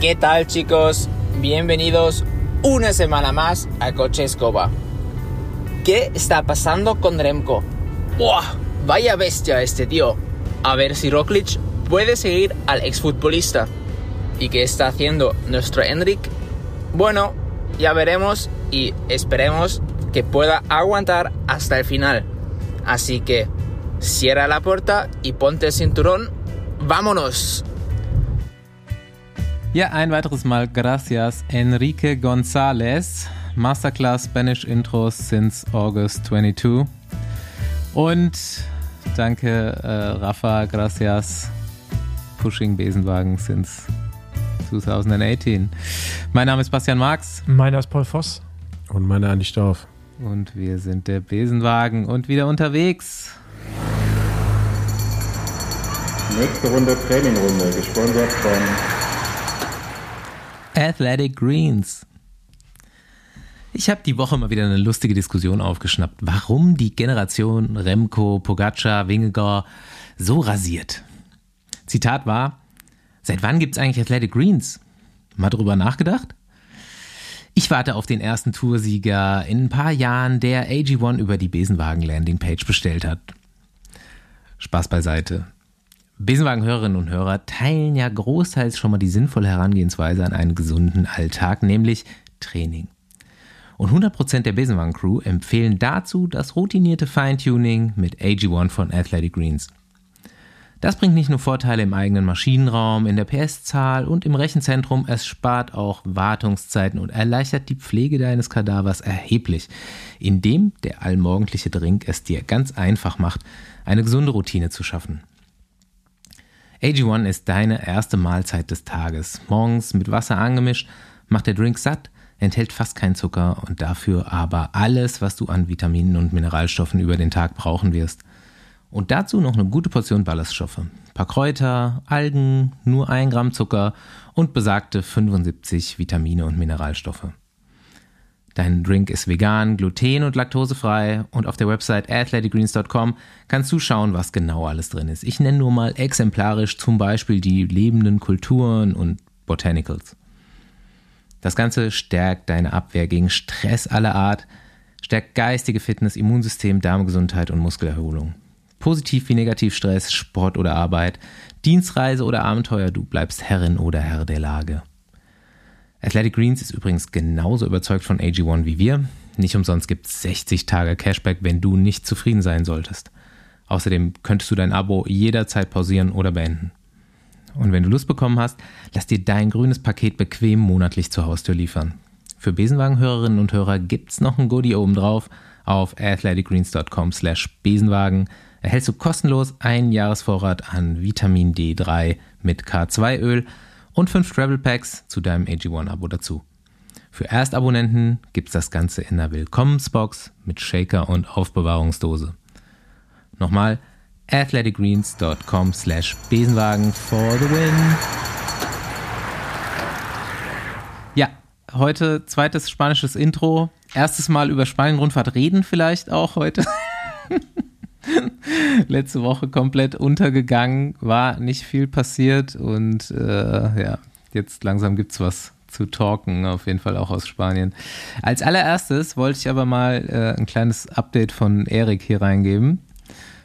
¿Qué tal chicos? Bienvenidos una semana más a Coche Escoba. ¿Qué está pasando con Remco? ¡Buah! Vaya bestia este tío. A ver si Roglic puede seguir al exfutbolista. ¿Y qué está haciendo nuestro Enric? Bueno, ya veremos y esperemos que pueda aguantar hasta el final. Así que cierra la puerta y ponte el cinturón. ¡Vámonos! Ja, ein weiteres Mal gracias Enrique González, Masterclass Spanish Intros since August 22. Und danke äh, Rafa, gracias Pushing Besenwagen since 2018. Mein Name ist Bastian Marx. Meiner ist Paul Voss. Und meiner Andi Stauf. Und wir sind der Besenwagen und wieder unterwegs. Nächste Runde Trainingrunde, gesponsert von Athletic Greens. Ich habe die Woche mal wieder eine lustige Diskussion aufgeschnappt, warum die Generation Remco, Pogacar, Wingegaard so rasiert. Zitat war, seit wann gibt's eigentlich Athletic Greens? Mal drüber nachgedacht? Ich warte auf den ersten Toursieger in ein paar Jahren, der AG1 über die Besenwagen-Landing-Page bestellt hat. Spaß beiseite. Besenwagen-Hörerinnen und Hörer teilen ja großteils schon mal die sinnvolle Herangehensweise an einen gesunden Alltag, nämlich Training. Und 100% der Besenwagen-Crew empfehlen dazu das routinierte Feintuning mit AG1 von Athletic Greens. Das bringt nicht nur Vorteile im eigenen Maschinenraum, in der PS-Zahl und im Rechenzentrum, es spart auch Wartungszeiten und erleichtert die Pflege deines Kadavers erheblich, indem der allmorgendliche Drink es dir ganz einfach macht, eine gesunde Routine zu schaffen. AG1 ist deine erste Mahlzeit des Tages. Morgens mit Wasser angemischt, macht der Drink satt, enthält fast keinen Zucker und dafür aber alles, was du an Vitaminen und Mineralstoffen über den Tag brauchen wirst. Und dazu noch eine gute Portion Ballaststoffe. Ein paar Kräuter, Algen, nur ein Gramm Zucker und besagte 75 Vitamine und Mineralstoffe. Dein Drink ist vegan, gluten- und laktosefrei und auf der Website athleticgreens.com kannst du schauen, was genau alles drin ist. Ich nenne nur mal exemplarisch zum Beispiel die lebenden Kulturen und Botanicals. Das Ganze stärkt deine Abwehr gegen Stress aller Art, stärkt geistige Fitness, Immunsystem, Darmgesundheit und Muskelerholung. Positiv wie negativ Stress, Sport oder Arbeit, Dienstreise oder Abenteuer, du bleibst Herrin oder Herr der Lage. Athletic Greens ist übrigens genauso überzeugt von AG1 wie wir. Nicht umsonst gibt es 60 Tage Cashback, wenn du nicht zufrieden sein solltest. Außerdem könntest du dein Abo jederzeit pausieren oder beenden. Und wenn du Lust bekommen hast, lass dir dein grünes Paket bequem monatlich zur Haustür liefern. Für Besenwagen-Hörerinnen und Hörer gibt's noch ein Goodie oben drauf. Auf athleticgreens.com slash Besenwagen erhältst du kostenlos einen Jahresvorrat an Vitamin D3 mit K2-Öl und fünf Travel Packs zu deinem AG1-Abo dazu. Für Erstabonnenten gibt's das Ganze in der Willkommensbox mit Shaker und Aufbewahrungsdose. Nochmal athleticgreens.com slash Besenwagen for the win. Ja, heute zweites spanisches Intro. Erstes Mal über Spanien-Rundfahrt reden vielleicht auch heute. Letzte Woche komplett untergegangen, war nicht viel passiert und äh, ja, jetzt langsam gibt's was zu talken, auf jeden Fall auch aus Spanien. Als allererstes wollte ich aber mal äh, ein kleines Update von Erik hier reingeben.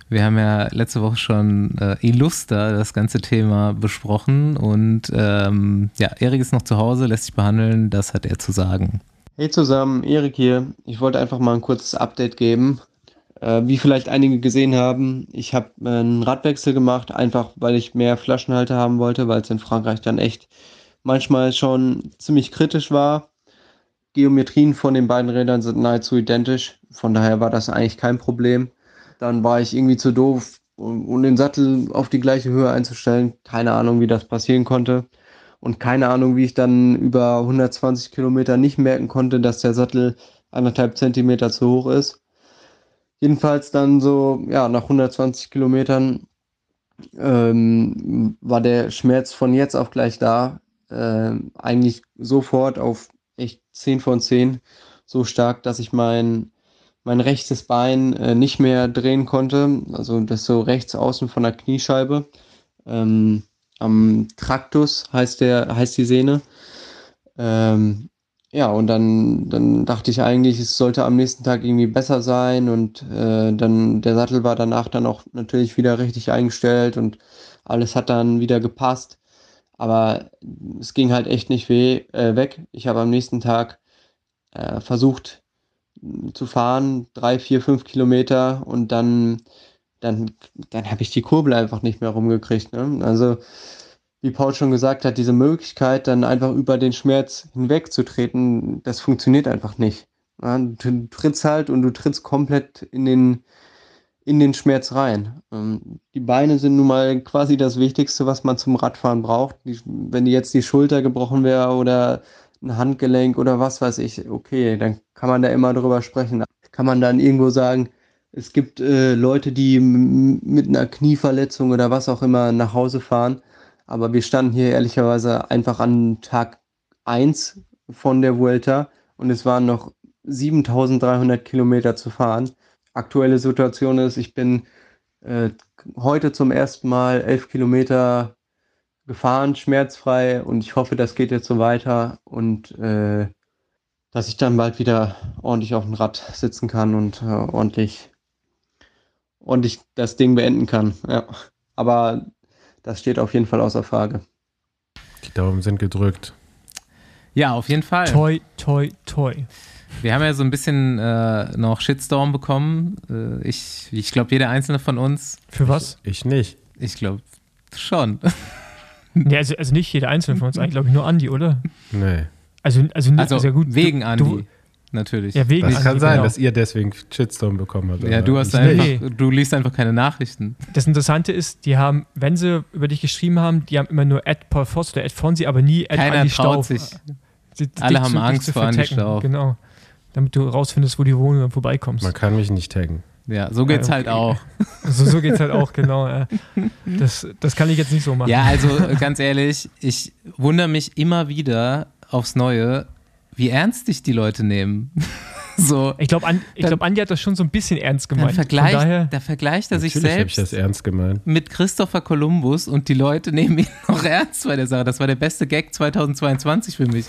Wir haben ja letzte Woche schon äh, Illuster das ganze Thema besprochen und ähm, ja, Erik ist noch zu Hause, lässt sich behandeln, das hat er zu sagen. Hey zusammen, Erik hier. Ich wollte einfach mal ein kurzes Update geben. Äh, wie vielleicht einige gesehen haben, ich habe äh, einen Radwechsel gemacht, einfach weil ich mehr Flaschenhalter haben wollte, weil es in Frankreich dann echt manchmal schon ziemlich kritisch war. Geometrien von den beiden Rädern sind nahezu identisch, von daher war das eigentlich kein Problem. Dann war ich irgendwie zu doof, um, um den Sattel auf die gleiche Höhe einzustellen. Keine Ahnung, wie das passieren konnte. Und keine Ahnung, wie ich dann über 120 Kilometer nicht merken konnte, dass der Sattel anderthalb Zentimeter zu hoch ist. Jedenfalls dann so, ja, nach 120 Kilometern ähm, war der Schmerz von jetzt auf gleich da. Äh, eigentlich sofort auf echt 10 von 10. So stark, dass ich mein, mein rechtes Bein äh, nicht mehr drehen konnte. Also das so rechts außen von der Kniescheibe. Ähm, am Traktus heißt der, heißt die Sehne. Ähm, ja, und dann, dann dachte ich eigentlich, es sollte am nächsten Tag irgendwie besser sein und äh, dann der Sattel war danach dann auch natürlich wieder richtig eingestellt und alles hat dann wieder gepasst. Aber es ging halt echt nicht weh, äh, weg. Ich habe am nächsten Tag äh, versucht zu fahren, drei, vier, fünf Kilometer und dann, dann, dann habe ich die Kurbel einfach nicht mehr rumgekriegt. Ne? Also wie Paul schon gesagt hat, diese Möglichkeit, dann einfach über den Schmerz hinwegzutreten, das funktioniert einfach nicht. Ja, du trittst halt und du trittst komplett in den, in den Schmerz rein. Ähm, die Beine sind nun mal quasi das Wichtigste, was man zum Radfahren braucht. Die, wenn jetzt die Schulter gebrochen wäre oder ein Handgelenk oder was weiß ich, okay, dann kann man da immer drüber sprechen. Kann man dann irgendwo sagen, es gibt äh, Leute, die mit einer Knieverletzung oder was auch immer nach Hause fahren aber wir standen hier ehrlicherweise einfach an Tag 1 von der Vuelta und es waren noch 7300 Kilometer zu fahren. Aktuelle Situation ist, ich bin äh, heute zum ersten Mal 11 Kilometer gefahren, schmerzfrei und ich hoffe, das geht jetzt so weiter und äh, dass ich dann bald wieder ordentlich auf dem Rad sitzen kann und äh, ordentlich, ordentlich das Ding beenden kann. Ja. Aber das steht auf jeden Fall außer Frage. Die Daumen sind gedrückt. Ja, auf jeden Fall. Toi, toi, toi. Wir haben ja so ein bisschen äh, noch Shitstorm bekommen. Äh, ich ich glaube, jeder einzelne von uns. Für was? Ich, ich nicht. Ich glaube schon. Nee, also, also nicht jeder einzelne von uns, eigentlich glaube ich nur Andi, oder? Nee. Also, also, Also sehr gut. wegen du, Andi, Du, natürlich. ja, wegen Das kann sein, genau. dass ihr deswegen Shitstorm bekommen habt. ja, du hast einfach, nicht. du liest einfach keine Nachrichten. Das Interessante ist, die haben, wenn sie über dich geschrieben haben, die haben immer nur Ed Paul Voss oder Ed Fonsi, aber nie Ed Keiner Andi traut Stauf. sich. Die- Alle dich haben zu- Angst zu vor Andi. Stauf. Genau. Damit du rausfindest, wo die wohnen und vorbeikommst. Man kann mich nicht taggen. Ja, so geht's Ja, halt okay. auch. So, so geht es halt auch, genau. Das, das kann ich jetzt nicht so machen. Ja, also äh, ganz ehrlich, ich wundere mich immer wieder aufs Neue, wie ernst dich die Leute nehmen. so, Ich glaube, ich Dann- glaub, Andi hat das schon so ein bisschen ernst gemeint. Von vergleicht, daher, da vergleicht er sich Natürlich habe ich selbst das ernst gemeint. mit Christopher Columbus und die Leute nehmen ihn noch ernst bei der Sache. Das war der beste Gag 2022 für mich.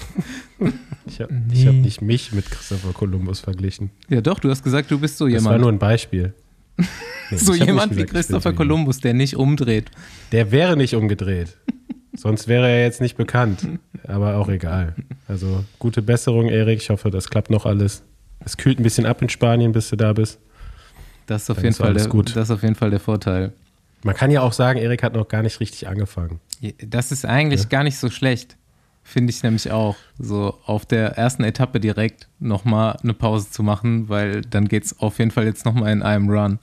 Ich habe Nee. hab nicht mich mit Christopher Columbus verglichen. Ja, doch, du hast gesagt, du bist so Das war jemand. nur ein Beispiel. Nee, so jemand wie Christopher jemand. Columbus, der nicht umdreht. Der wäre nicht umgedreht. Sonst wäre er jetzt nicht bekannt. Aber auch egal. Also gute Besserung, Erik. Ich hoffe, das klappt noch alles. Es kühlt ein bisschen ab in Spanien, bis du da bist. Das ist auf, Dann jeden ist Fall der, gut. das ist auf jeden Fall der Vorteil. Man kann ja auch sagen, Erik hat noch gar nicht richtig angefangen. Das ist eigentlich Ja. gar nicht so schlecht. Finde ich nämlich auch. So auf der ersten Etappe direkt nochmal eine Pause zu machen, weil dann geht es auf jeden Fall jetzt nochmal in einem Run.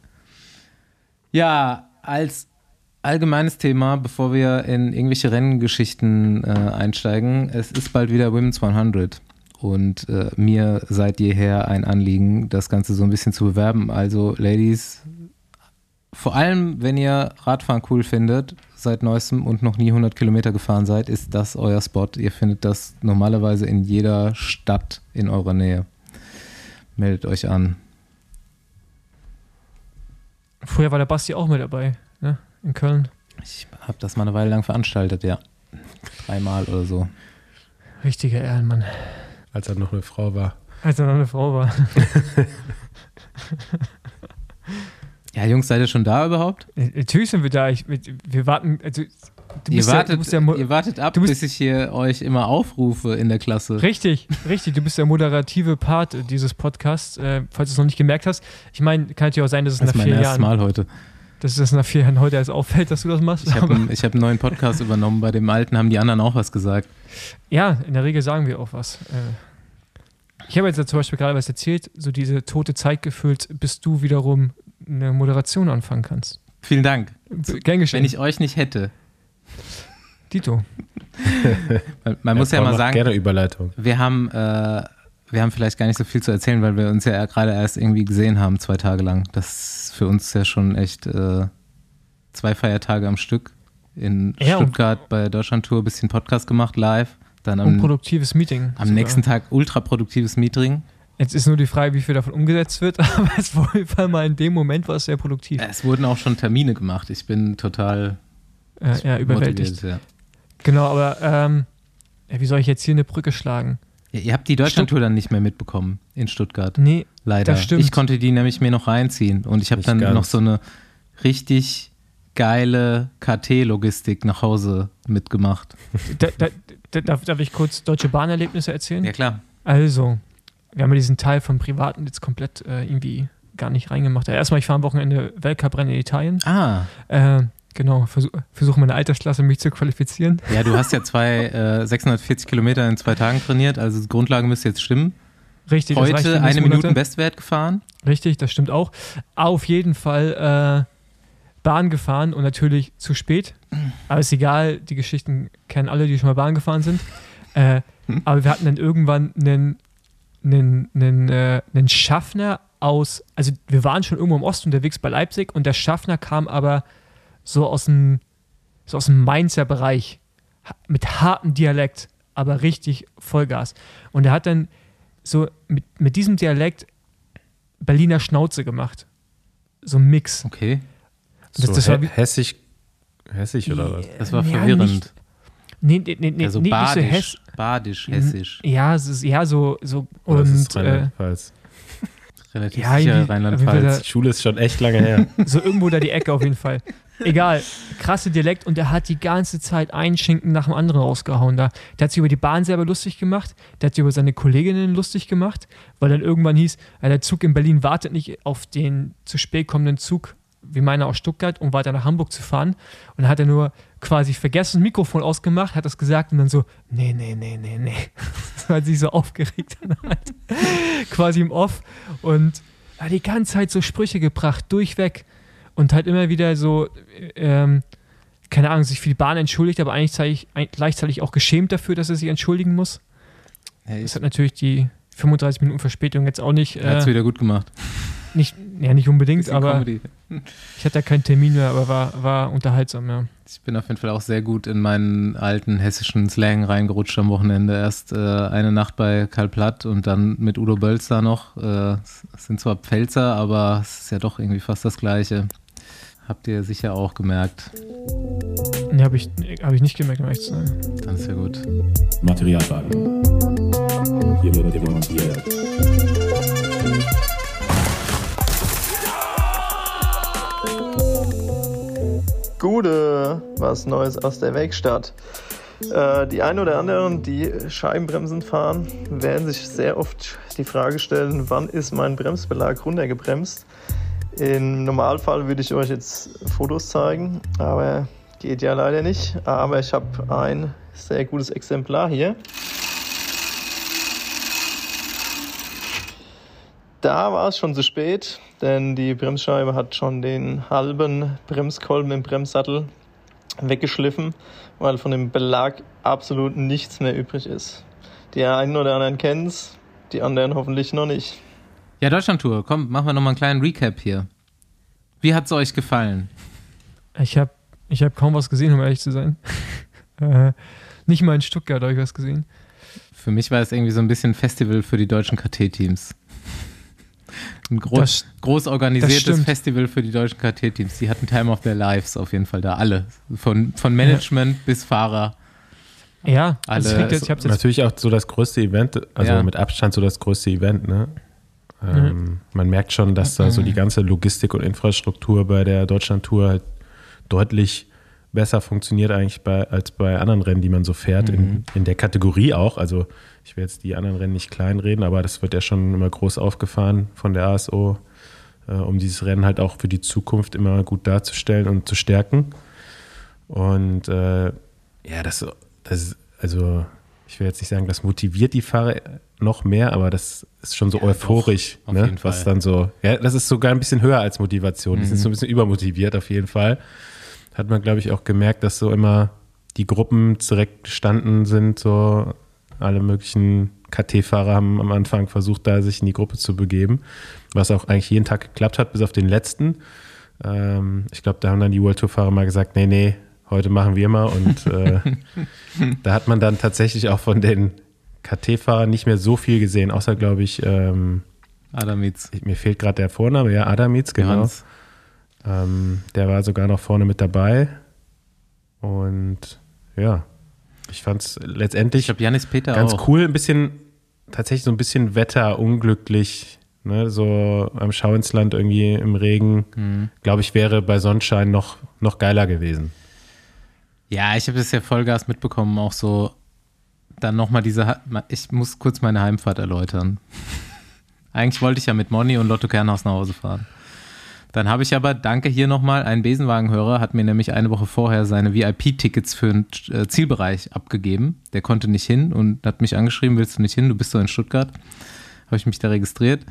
Ja, als allgemeines Thema, bevor wir in irgendwelche Renngeschichten äh, einsteigen, es ist bald wieder Women's 100. Und äh, mir seit jeher ein Anliegen, das Ganze so ein bisschen zu bewerben. Also, Ladies, vor allem, wenn ihr Radfahren cool findet, seit neuestem und noch nie 100 Kilometer gefahren seid, ist das euer Spot. Ihr findet das normalerweise in jeder Stadt in eurer Nähe. Meldet euch an. früher war der Basti auch mit dabei? In Köln. Ich habe das mal eine Weile lang veranstaltet, ja. Dreimal oder so. Richtiger Ehrenmann. Als er noch eine Frau war. Als er noch eine Frau war. Ja, Jungs, seid ihr schon da überhaupt? Natürlich sind wir da. Ich, wir warten. Also, du Ihr ja, wartet, ja mo- ihr wartet ab, du bist- bis ich hier euch immer aufrufe in der Klasse. Richtig, richtig. Du bist der moderative Part dieses Podcasts, äh, falls du es noch nicht gemerkt hast. Ich meine, kann natürlich auch sein, dass es Das ist nach mein vier erstes Jahren, Mal heute. Dass es nach vier Jahren heute erst auffällt, dass du das machst. Ich habe einen, hab einen neuen Podcast übernommen. Bei dem alten haben die anderen auch was gesagt. ja, in der Regel sagen wir auch was. Äh, ich habe jetzt zum Beispiel gerade was erzählt, so diese tote Zeit gefüllt, bis du wiederum eine Moderation anfangen kannst. Vielen Dank. Gern geschehen. Wenn ich euch nicht hätte. Dito. Man, man muss ja mal sagen, Gerne Überleitung. wir haben, äh, wir haben vielleicht gar nicht so viel zu erzählen, weil wir uns ja gerade erst irgendwie gesehen haben, zwei Tage lang. Das ist für uns ja schon echt äh, zwei Feiertage am Stück. In Ja, Stuttgart bei Deutschland Tour ein bisschen Podcast gemacht, live. Dann am, Unproduktives Meeting. am sogar. nächsten Tag ultraproduktives Meeting. Jetzt ist nur die Frage, wie viel davon umgesetzt wird, aber es war auf jeden Fall mal in dem Moment war es sehr produktiv. Es wurden auch schon Termine gemacht. Ich bin total äh, eher überwältigt. Ja. Genau, aber ähm, ja, wie soll ich jetzt hier eine Brücke schlagen? Ihr habt die Deutschlandtour dann nicht mehr mitbekommen in Stuttgart. Nee, Leider. Das stimmt. Ich konnte die nämlich mir noch reinziehen und ich habe dann ganz. noch so eine richtig geile KT-Logistik nach Hause mitgemacht. da, da, da, darf, darf ich kurz Deutsche Bahnerlebnisse erzählen? Ja klar. Also, wir haben ja diesen Teil vom Privaten jetzt komplett äh, irgendwie gar nicht reingemacht. Ja, erstmal, ich fahre am Wochenende Weltcuprennen in Italien. Ah, Äh, genau, versuche versuch meine Altersklasse, mich zu qualifizieren. ja, du hast ja zwei äh, 640 Kilometer in zwei Tagen trainiert, also die Grundlage müsste jetzt stimmen. Richtig, Heute eine Minute. Bestwert gefahren. Richtig, das stimmt auch. Auf jeden Fall äh, Bahn gefahren und natürlich zu spät. Aber ist egal, die Geschichten kennen alle, die schon mal Bahn gefahren sind. Äh, aber wir hatten dann irgendwann einen, einen, einen, äh, einen Schaffner aus, also wir waren schon irgendwo im Osten unterwegs bei Leipzig und der Schaffner kam aber so aus dem, so aus dem Mainzer Bereich mit hartem Dialekt, aber richtig Vollgas. Und er hat dann so mit, mit diesem Dialekt Berliner Schnauze gemacht. So ein Mix. Okay, Das- so das war hä- wie- hessisch, hessisch oder was? das war Ja, verwirrend. nicht- Nee, nee, nee, nee, also nee nicht so badisch, hess. badisch, hessisch. Ja, ist, ja, so, so ist es und äh, Rheinland-Pfalz? Relativ ja, sicher Rheinland-Pfalz. Die Schule ist schon echt lange her. so irgendwo da die Ecke auf jeden Fall. Egal, krasse Dialekt und der hat die ganze Zeit einen Schinken nach dem anderen rausgehauen da. Der hat sich über die Bahn selber lustig gemacht, der hat sich über seine Kolleginnen lustig gemacht, weil dann irgendwann hieß, der Zug in Berlin wartet nicht auf den zu spät kommenden Zug, wie meiner aus Stuttgart, um weiter nach Hamburg zu fahren. Und dann hat er nur quasi vergessen, Mikrofon ausgemacht, hat das gesagt und dann so, nee, nee, nee, nee, nee. Hat sich so aufgeregt dann halt. quasi im Off und hat die ganze Zeit so Sprüche gebracht, durchweg und halt immer wieder so, ähm, keine Ahnung, sich für die Bahn entschuldigt, aber eigentlich gleichzeitig, auch geschämt dafür, dass er sich entschuldigen muss. Ja, Das hat natürlich die 35 Minuten Verspätung jetzt auch nicht, er hat's äh, wieder gut gemacht. nicht, ja, nicht unbedingt, aber Comedy. ich hatte da keinen Termin mehr, aber war, war unterhaltsam, ja. Ich bin auf jeden Fall auch sehr gut in meinen alten hessischen Slang reingerutscht am Wochenende. Erst äh, eine Nacht bei Karl Platt und dann mit Udo Bölzer noch. Äh, es sind zwar Pfälzer, aber es ist ja doch irgendwie fast das Gleiche. Habt ihr sicher auch gemerkt. Nee, habe ich, hab ich nicht gemerkt, um ehrlich zu sein. Dann ist ja gut. Materialwagen. Hier wird demontiert. Gute, was Neues aus der Werkstatt. Äh, die einen oder anderen, die Scheibenbremsen fahren, werden sich sehr oft die Frage stellen, wann ist mein Bremsbelag runtergebremst? Im Normalfall würde ich euch jetzt Fotos zeigen, aber geht ja leider nicht. Aber ich habe ein sehr gutes Exemplar hier. Da war es schon zu spät, denn die Bremsscheibe hat schon den halben Bremskolben im Bremssattel weggeschliffen, weil von dem Belag absolut nichts mehr übrig ist. Die einen oder anderen kennen es, die anderen hoffentlich noch nicht. Ja, Deutschlandtour, komm, machen wir nochmal einen kleinen Recap hier. Wie hat's euch gefallen? Ich habe ich hab kaum was gesehen, um ehrlich zu sein. äh, nicht mal in Stuttgart habe ich was gesehen. Für mich war es irgendwie so ein bisschen Festival für die deutschen KT-Teams. Ein groß, Das- groß organisiertes. Festival für die deutschen KT-Teams. Die hatten Time of their Lives auf jeden Fall da. Alle. Von, von Management bis Fahrer. Ja, also es Alle- liegt jetzt, jetzt Natürlich auch so das größte Event, also Ja. mit Abstand so das größte Event, ne? Ähm, Man merkt schon, dass da so die ganze Logistik und Infrastruktur bei der Deutschlandtour halt deutlich besser funktioniert eigentlich bei, als bei anderen Rennen, die man so fährt, in, in der Kategorie auch. Also ich will jetzt die anderen Rennen nicht kleinreden, aber das wird ja schon immer groß aufgefahren von der ASO, äh, um dieses Rennen halt auch für die Zukunft immer gut darzustellen und zu stärken. Und äh, ja, das, das, also ich will jetzt nicht sagen, das motiviert die Fahrer noch mehr, aber das ist schon so Ja, euphorisch, doch, ne? jeden Fall. was dann so, ja, das ist sogar ein bisschen höher als Motivation. Die sind Mhm. so ein bisschen übermotiviert auf jeden Fall. Hat man, glaube ich, auch gemerkt, dass so immer die Gruppen direkt gestanden sind, so alle möglichen KT-Fahrer haben am Anfang versucht, da sich in die Gruppe zu begeben, was auch eigentlich jeden Tag geklappt hat, bis auf den letzten. Ähm, ich glaube, da haben dann die World Tour-Fahrer mal gesagt, nee, nee, heute machen wir mal. Und äh, da hat man dann tatsächlich auch von den KT-Fahrern nicht mehr so viel gesehen, außer, glaube ich, ähm, Adamitz. mir fehlt gerade der Vorname, ja, Adamitz, genau. Ähm, der war sogar noch vorne mit dabei. Und ja, ich fand es letztendlich Ich Peter ganz auch. cool, ein bisschen, tatsächlich so ein bisschen wetterunglücklich. Ne, so am Schau ins Land irgendwie im Regen, Mhm. glaube ich, wäre bei Sonnenschein noch, noch geiler gewesen. Ja, ich habe das ja Vollgas mitbekommen, auch so dann nochmal diese, ich muss kurz meine Heimfahrt erläutern. Eigentlich wollte ich ja mit Moni und Lotto Kernhaus nach Hause fahren. Dann habe ich aber, danke hier nochmal, ein Besenwagenhörer hat mir nämlich eine Woche vorher seine VIP-Tickets für den äh, Zielbereich abgegeben. Der konnte nicht hin und hat mich angeschrieben, willst du nicht hin, du bist doch in Stuttgart. Habe ich mich da registriert,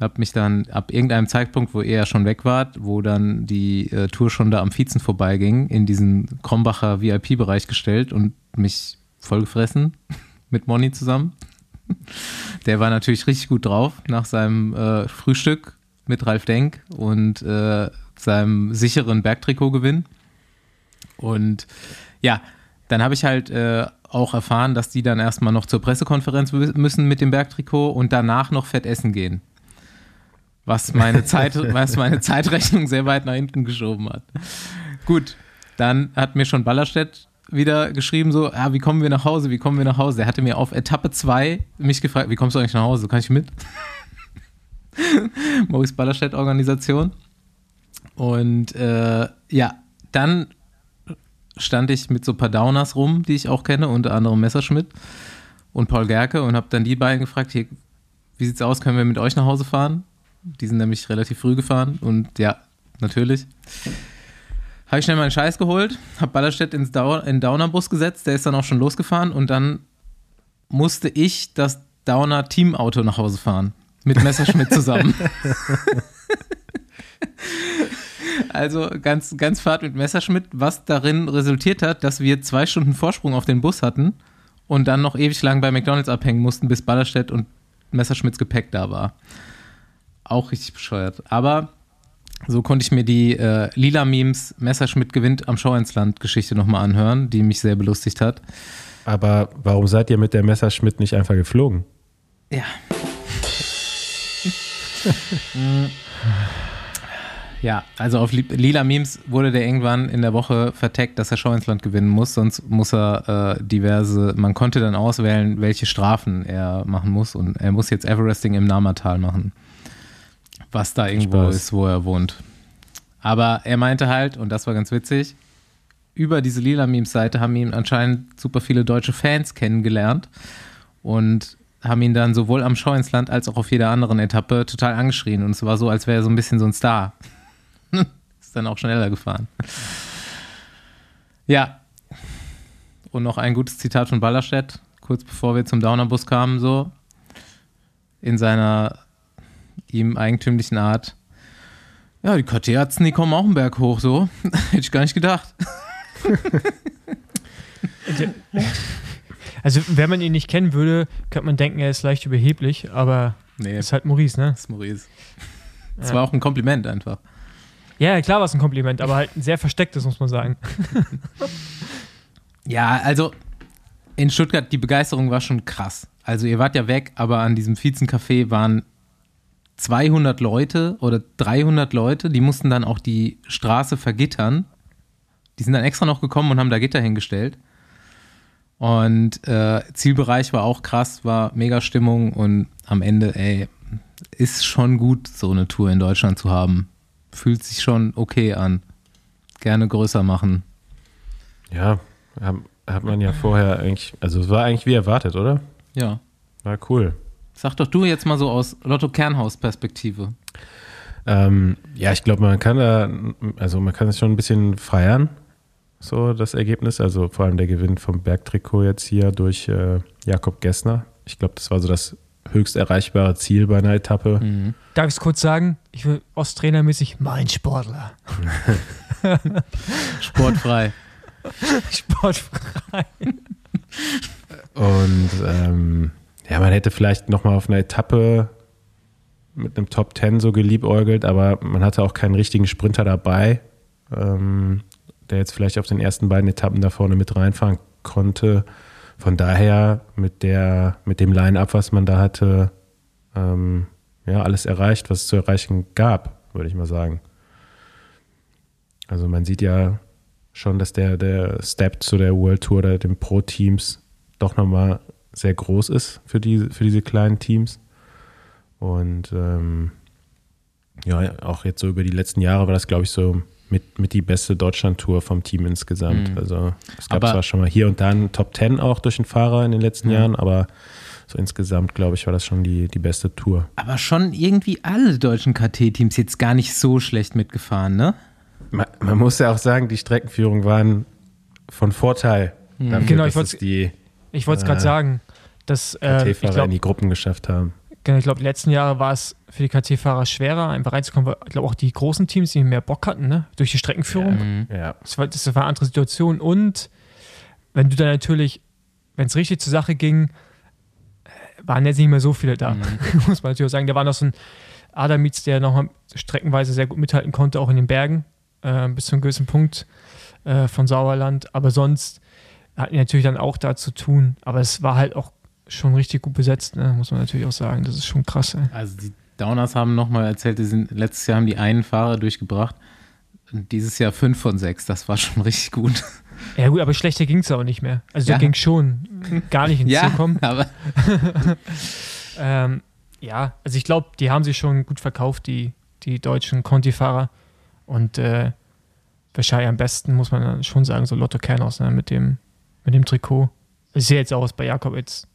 habe mich dann ab irgendeinem Zeitpunkt, wo ihr ja schon weg wart, wo dann die äh, Tour schon da am Viezen vorbeiging, in diesen Krombacher VIP-Bereich gestellt und mich vollgefressen mit Moni zusammen. Der war natürlich richtig gut drauf nach seinem äh, Frühstück mit Ralf Denk und äh, seinem sicheren Bergtrikotgewinn. Und ja, dann habe ich halt äh, auch erfahren, dass die dann erstmal noch zur Pressekonferenz mü- müssen mit dem Bergtrikot und danach noch fett essen gehen. Was meine, Zeit, was meine Zeitrechnung sehr weit nach hinten geschoben hat. Gut, dann hat mir schon Ballerstedt wieder geschrieben, so, ah, wie kommen wir nach Hause, wie kommen wir nach Hause? Er hatte mir auf Etappe 2 mich gefragt, wie kommst du eigentlich nach Hause? Kann ich mit? Maurice Ballerstedt Organisation. Und äh, ja, dann stand ich mit so ein paar Downers rum, die ich auch kenne, unter anderem Messerschmidt und Paul Gerke und habe dann die beiden gefragt, hier, wie sieht's aus, können wir mit euch nach Hause fahren? Die sind nämlich relativ früh gefahren und ja, natürlich. Habe ich schnell meinen Scheiß geholt, habe Ballerstedt ins Dau in den Downer-Bus gesetzt, der ist dann auch schon losgefahren und dann musste ich das Downer-Teamauto nach Hause fahren. Mit Messerschmidt zusammen. Also ganz, ganz Fahrt mit Messerschmidt, was darin resultiert hat, dass wir zwei Stunden Vorsprung auf den Bus hatten und dann noch ewig lang bei McDonalds abhängen mussten, bis Ballerstedt und Messerschmidts Gepäck da war. Auch richtig bescheuert. Aber so konnte ich mir die äh, Lila Memes Messerschmidt gewinnt am Schau ins Land Geschichte nochmal anhören, die mich sehr belustigt hat. Aber warum seid ihr mit der Messerschmidt nicht einfach geflogen? Ja. Ja, also auf Li- Lila Memes wurde der irgendwann in der Woche verteckt, dass er Schau ins Land gewinnen muss, sonst muss er äh, diverse, man konnte dann auswählen, welche Strafen er machen muss und er muss jetzt Everesting im Namatal machen. Was da irgendwo Spaß. ist, wo er wohnt. Aber er meinte halt, und das war ganz witzig, über diese Lila Memes Seite haben ihn anscheinend super viele deutsche Fans kennengelernt und haben ihn dann sowohl am Schau ins Land als auch auf jeder anderen Etappe total angeschrien. Und es war so, als wäre er so ein bisschen so ein Star. Ist dann auch schneller gefahren. Ja. Und noch ein gutes Zitat von Ballerstedt, kurz bevor wir zum Downerbus kamen, so. In seiner ihm eigentümlichen Art. Ja, die KT-Arzten, die kommen auch einen Berg hoch, so. Hätte ich gar nicht gedacht. Also, wenn man ihn nicht kennen würde, könnte man denken, er ist leicht überheblich, aber Nee, ist halt Maurice, ne? das ist Maurice. Das war auch ein Kompliment einfach. Ja, klar war es ein Kompliment, aber halt ein sehr verstecktes, muss man sagen. Ja, also in Stuttgart, die Begeisterung war schon krass. Also ihr wart ja weg, aber an diesem Viezencafé waren 200 Leute oder 300 Leute, die mussten dann auch die Straße vergittern. Die sind dann extra noch gekommen und haben da Gitter hingestellt. Und äh, Zielbereich war auch krass, war mega Stimmung und am Ende, ey, ist schon gut, so eine Tour in Deutschland zu haben. Fühlt sich schon okay an. Gerne größer machen. Ja, hat, hat man ja vorher eigentlich, also es war eigentlich wie erwartet, oder? Ja. War cool. Sag doch du jetzt mal so aus Lotto Kernhaus Perspektive. Ähm, ja, ich glaube, man kann da, also man kann es schon ein bisschen feiern, so das Ergebnis. Also vor allem der Gewinn vom Bergtrikot jetzt hier durch äh, Jakob Gessner. Ich glaube, das war so das höchst erreichbare Ziel bei einer Etappe. Darf ich es kurz sagen? Ich will Osttrainermäßig mein Sportler. Sportfrei. Sportfrei. Und ähm, ja, man hätte vielleicht nochmal auf einer Etappe mit einem Top Ten so geliebäugelt, aber man hatte auch keinen richtigen Sprinter dabei, ähm, der jetzt vielleicht auf den ersten beiden Etappen da vorne mit reinfahren konnte. Von daher mit der, mit dem Line-Up, was man da hatte, ähm, ja, alles erreicht, was es zu erreichen gab, würde ich mal sagen. Also man sieht ja schon, dass der, der Step zu der World Tour oder den Pro-Teams doch nochmal sehr groß ist für, die, für diese kleinen Teams. Und ähm, ja, auch jetzt so über die letzten Jahre war das, glaube ich, so mit, mit die beste Deutschland-Tour vom Team insgesamt. Mhm. Also es gab Aber- zwar schon mal hier und da einen Top 10 auch durch den Fahrer in den letzten Mhm. Jahren, aber so insgesamt, glaube ich, war das schon die, die beste Tour. Aber schon irgendwie alle deutschen KT-Teams jetzt gar nicht so schlecht mitgefahren, ne? Man, man muss ja auch sagen, die Streckenführung waren von Vorteil dafür, Genau, ich es die Ich wollte es gerade sagen, dass äh, ich KT-Fahrer glaube, in die Gruppen geschafft haben. Genau, ich glaube, die letzten Jahre war es für die KT-Fahrer schwerer, einfach reinzukommen, weil ich glaube auch die großen Teams, die mehr Bock hatten, ne? durch die Streckenführung. Mhm. Ja, Das, war, das war eine andere Situation. Und wenn du dann natürlich, wenn es richtig zur Sache ging, äh, waren jetzt nicht mehr so viele da, muss man natürlich auch sagen. Da war noch so ein Adamitz, der noch mal streckenweise sehr gut mithalten konnte, auch in den Bergen, äh, bis zu einem gewissen Punkt äh, von Sauerland. Aber sonst die natürlich dann auch da zu tun. Aber es war halt auch schon richtig gut besetzt, ne? muss man natürlich auch sagen. Das ist schon krass. Ey. Also die Downers haben nochmal erzählt, die sind, letztes Jahr haben die einen Fahrer durchgebracht und dieses Jahr fünf von sechs. Das war schon richtig gut. Ja gut, aber schlechter ging es auch nicht mehr. Also Ja. da ging schon gar nicht ins Ziel kommen. aber Ähm, ja, also ich glaube, die haben sich schon gut verkauft, die, die deutschen Conti-Fahrer. Und äh, wahrscheinlich am besten, muss man schon sagen, so Lotto Kernhaus ne, mit, dem, mit dem Trikot. Ich sehe jetzt auch, was bei Jakob jetzt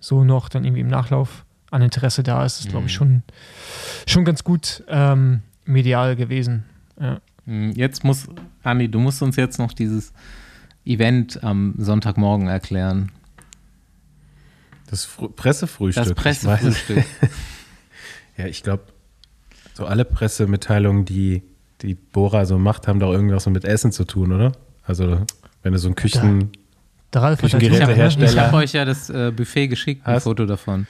so noch dann irgendwie im Nachlauf an Interesse da ist. Das ist, glaube ich, schon, schon ganz gut ähm, medial gewesen. Ja. Hm, jetzt muss, Andi, du musst uns jetzt noch dieses Event am Sonntagmorgen erklären. das Fr Pressefrühstück. Das ich Pressefrühstück. Ja, ich glaube, so alle Pressemitteilungen, die die Bora so macht, haben doch irgendwas so mit Essen zu tun, oder? Also, wenn du so ein Küchen. Der Ralf hat Küchengeräte natürlich- herstellen. Ich habe euch ja das äh, Buffet geschickt, ein Hast- Foto davon.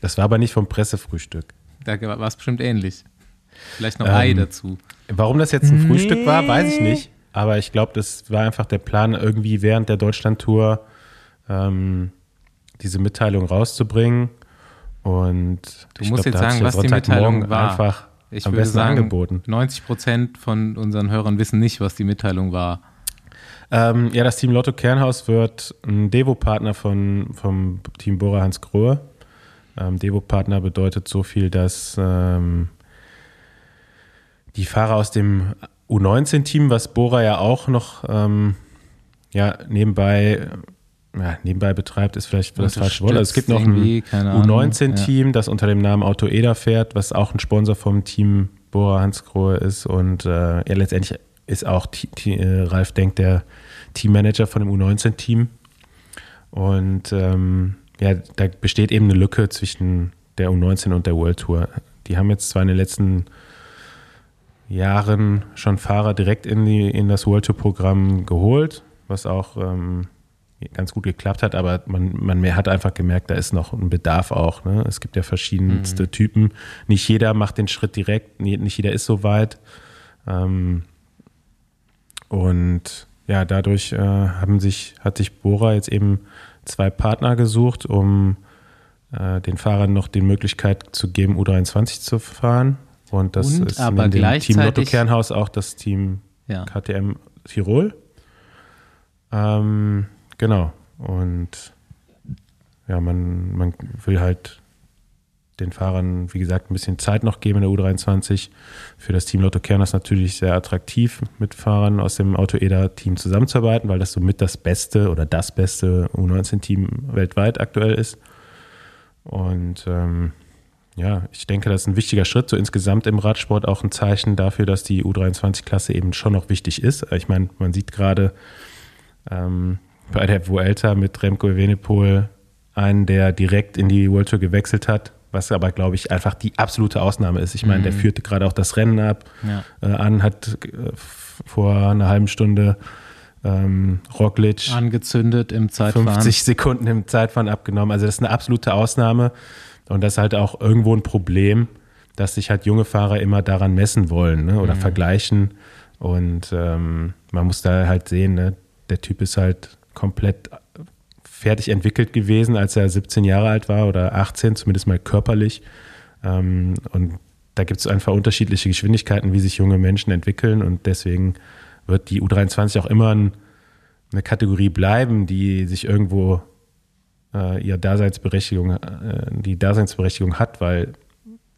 Das war aber nicht vom Pressefrühstück. Da war es bestimmt ähnlich. Vielleicht noch Ähm, Ei dazu. Warum das jetzt ein Nee. Frühstück war, weiß ich nicht. Aber ich glaube, das war einfach der Plan, irgendwie während der Deutschlandtour ähm, diese Mitteilung rauszubringen. Und Du ich musst glaub, jetzt sagen, was die Mitteilung war. Einfach Ich am würde besten sagen, angeboten. 90 Prozent von unseren Hörern wissen nicht, was die Mitteilung war. Ähm, ja, das Team Lotto Kernhaus wird ein Devo-Partner von, vom Team Bora Hans Grohe. Ähm, Devo-Partner bedeutet so viel, dass ähm, die Fahrer aus dem U19-Team, was Bora ja auch noch ähm, ja, nebenbei, ja, nebenbei betreibt, ist vielleicht das falsche Wort. Also es gibt noch ein Irgendwie, keine Ahnung. U19-Team, das unter dem Namen Auto Eda fährt, was auch ein Sponsor vom Team Bora Hans Grohe ist. Und äh, ja, letztendlich ist auch T T äh, Ralf Denk der Teammanager von dem U19-Team. Und ähm, ja, da besteht eben eine Lücke zwischen der U19 und der World Tour. Die haben jetzt zwar in den letzten Jahren schon Fahrer direkt in, die, in das World Tour Programm geholt, was auch ähm, ganz gut geklappt hat, aber man, man hat einfach gemerkt, da ist noch ein Bedarf auch. Ne? Es gibt ja verschiedenste Typen. Nicht jeder macht den Schritt direkt, nicht jeder ist so weit. Ähm, und ja, dadurch äh, haben sich, hat sich Bora jetzt eben zwei Partner gesucht, um äh, den Fahrern noch die Möglichkeit zu geben, U23 zu fahren. Und das Und ist aber dem Team Lotto Kernhaus auch das Team Ja. KTM Tirol. Ähm, genau. Und ja, man, man will halt den Fahrern, wie gesagt, ein bisschen Zeit noch geben in der U23. Für das Team Lotto Kern ist natürlich sehr attraktiv, mit Fahrern aus dem Auto-Eda-Team zusammenzuarbeiten, weil das somit das beste oder das beste U19-Team weltweit aktuell ist. Und ähm, ja, ich denke, das ist ein wichtiger Schritt, so insgesamt im Radsport auch ein Zeichen dafür, dass die U23-Klasse eben schon noch wichtig ist. Ich meine, man sieht gerade ähm, bei der Vuelta mit Remco Evenepoel einen, der direkt in die World Tour gewechselt hat, was aber, glaube ich, einfach die absolute Ausnahme ist. Ich meine, der führte gerade auch das Rennen ab, Ja. äh, an, hat äh, vor einer halben Stunde ähm, Roglic Angezündet im Zeitfahren. 50 Sekunden im Zeitfahren abgenommen. Also das ist eine absolute Ausnahme und das ist halt auch irgendwo ein Problem, dass sich halt junge Fahrer immer daran messen wollen ne, oder vergleichen und ähm, man muss da halt sehen, ne, der Typ ist halt komplett fertig entwickelt gewesen, als er 17 Jahre alt war oder 18, zumindest mal körperlich. Ähm, und da gibt es einfach unterschiedliche Geschwindigkeiten, wie sich junge Menschen entwickeln und deswegen wird die U23 auch immer ein, eine Kategorie bleiben, die sich irgendwo äh, ihre Daseinsberechtigung, äh, die Daseinsberechtigung hat, weil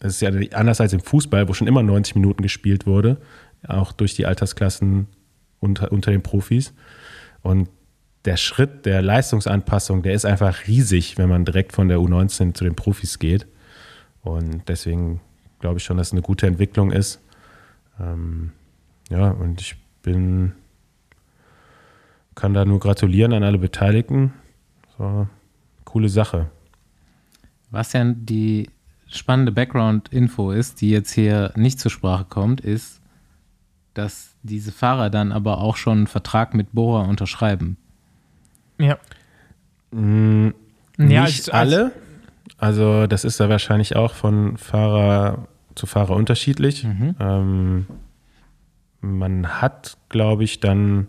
es ist ja anders als im Fußball, wo schon immer 90 Minuten gespielt wurde, auch durch die Altersklassen unter, unter den Profis. Und der Schritt der Leistungsanpassung, der ist einfach riesig, wenn man direkt von der U19 zu den Profis geht. Und deswegen glaube ich schon, dass es eine gute Entwicklung ist. Ähm, ja, und ich bin, kann da nur gratulieren an alle Beteiligten. So, coole Sache. Was ja die spannende Background-Info ist, die jetzt hier nicht zur Sprache kommt, ist, dass diese Fahrer dann aber auch schon einen Vertrag mit Bora unterschreiben. Ja. Mm, Ja, nicht als- alle. Also das ist ja wahrscheinlich auch von Fahrer zu Fahrer unterschiedlich. Ähm, man hat, glaube ich, dann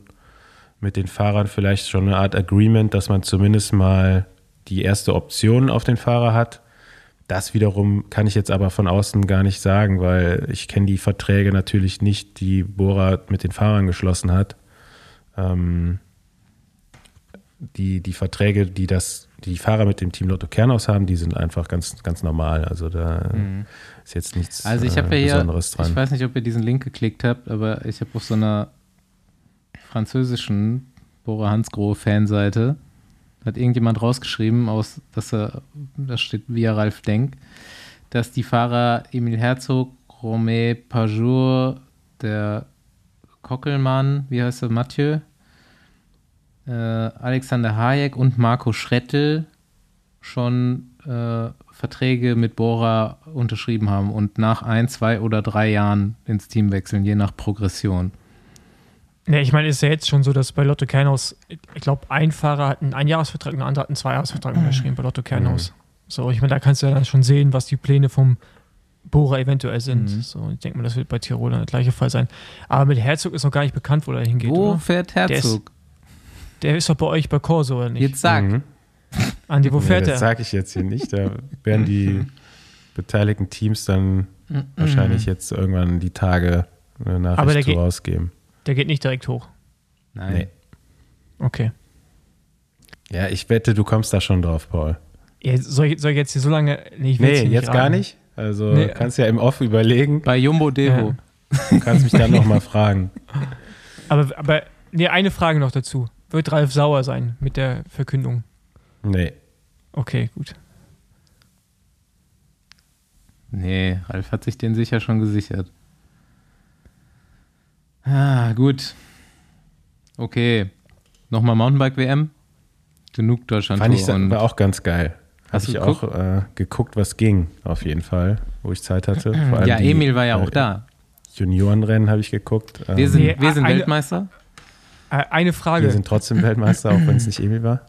mit den Fahrern vielleicht schon eine Art Agreement, dass man zumindest mal die erste Option auf den Fahrer hat. Das wiederum kann ich jetzt aber von außen gar nicht sagen, weil ich kenne die Verträge natürlich nicht, die Bora mit den Fahrern geschlossen hat. Ähm, die, die Verträge, die das, die Fahrer mit dem Team Lotto Kernhaus haben, die sind einfach ganz, ganz normal. Also da ist jetzt nichts Also ich habe äh, ja Besonderes dran. ich weiß nicht, ob ihr diesen Link geklickt habt, aber ich habe auf so einer französischen Bora Hansgrohe Fanseite hat irgendjemand rausgeschrieben, aus, dass er, da steht via Ralf Denk, dass die Fahrer Emil Herzog, Romé Pajour, der Kockelmann, wie heißt er, Mathieu, äh, Alexander Hayek und Marco Schrettel schon äh, Verträge mit Bora unterschrieben haben und nach ein, zwei oder drei Jahren ins Team wechseln, je nach Progression. Ne, ich meine, ist ja jetzt schon so, dass bei Lotto Kernhaus, ich glaube, ein Fahrer hat einen Einjahresvertrag und der andere hat einen Zweijahresvertrag unterschrieben bei Lotto Kernhaus. So, ich meine, da kannst du ja dann schon sehen, was die Pläne vom Bora eventuell sind. So, ich denke mal, das wird bei Tirol dann der gleiche Fall sein. Aber mit Herzog ist noch gar nicht bekannt, wo er hingeht. Wo oder? fährt Herzog? Der ist doch bei euch bei Corso, oder nicht? Jetzt sag. Mhm. Andi, wo Nee, fährt das er? sage ich jetzt hier nicht. Da werden die beteiligten Teams dann wahrscheinlich jetzt irgendwann die Tage eine Aber der Nachricht geht- rausgeben. Der geht nicht direkt hoch. Nein. Nee. Okay. Ja, ich wette, du kommst da schon drauf, Paul. Ja, soll, ich, soll ich jetzt hier so lange. Nee, ich Nee, jetzt gar nicht. Also Nee. kannst ja im Off überlegen. Bei Jumbo Devo. Du kannst mich dann nochmal fragen. Aber, aber nee, eine Frage noch dazu. Wird Ralf sauer sein mit der Verkündung? Nee. Okay, gut. Nee, Ralf hat sich den sicher schon gesichert. Ah, gut. Okay. Nochmal Mountainbike-WM? Genug Deutschland Fand ich und war auch ganz geil. Hast Habe ich du auch äh, geguckt, was ging, auf jeden Fall, wo ich Zeit hatte. Vor allem Ja, die, Emil war ja äh, auch da. Juniorenrennen habe ich geguckt. Ähm, Wir sind, Nee, wir sind eine- Weltmeister. Äh, Eine Frage. wir sind trotzdem Weltmeister, auch wenn es nicht Emil war.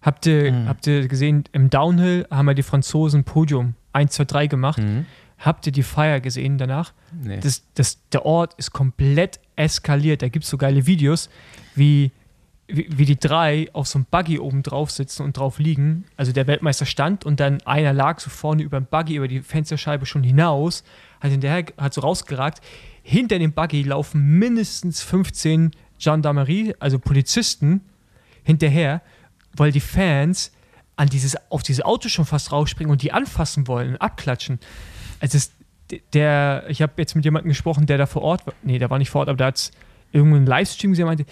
Habt ihr, Mhm. habt ihr gesehen, im Downhill haben ja die Franzosen Podium 1, 2, 3 gemacht. Mhm. Habt ihr die Feier gesehen danach? Nee. Das, das, der Ort ist komplett eskaliert. Da gibt es so geile Videos, wie, wie, wie die drei auf so einem Buggy oben drauf sitzen und drauf liegen. Also der Weltmeister stand und dann einer lag so vorne über dem Buggy, über die Fensterscheibe schon hinaus, hat hinterher, hat so rausgeragt. Hinter dem Buggy laufen mindestens 15 Gendarmerie, also Polizisten, hinterher, weil die Fans an dieses, auf dieses Auto schon fast rausspringen und die anfassen wollen und abklatschen. Also es, der, ich habe jetzt mit jemandem gesprochen, der da vor Ort war. Nee, der war nicht vor Ort, aber der hat irgendeinen Livestream gesehen, meinte,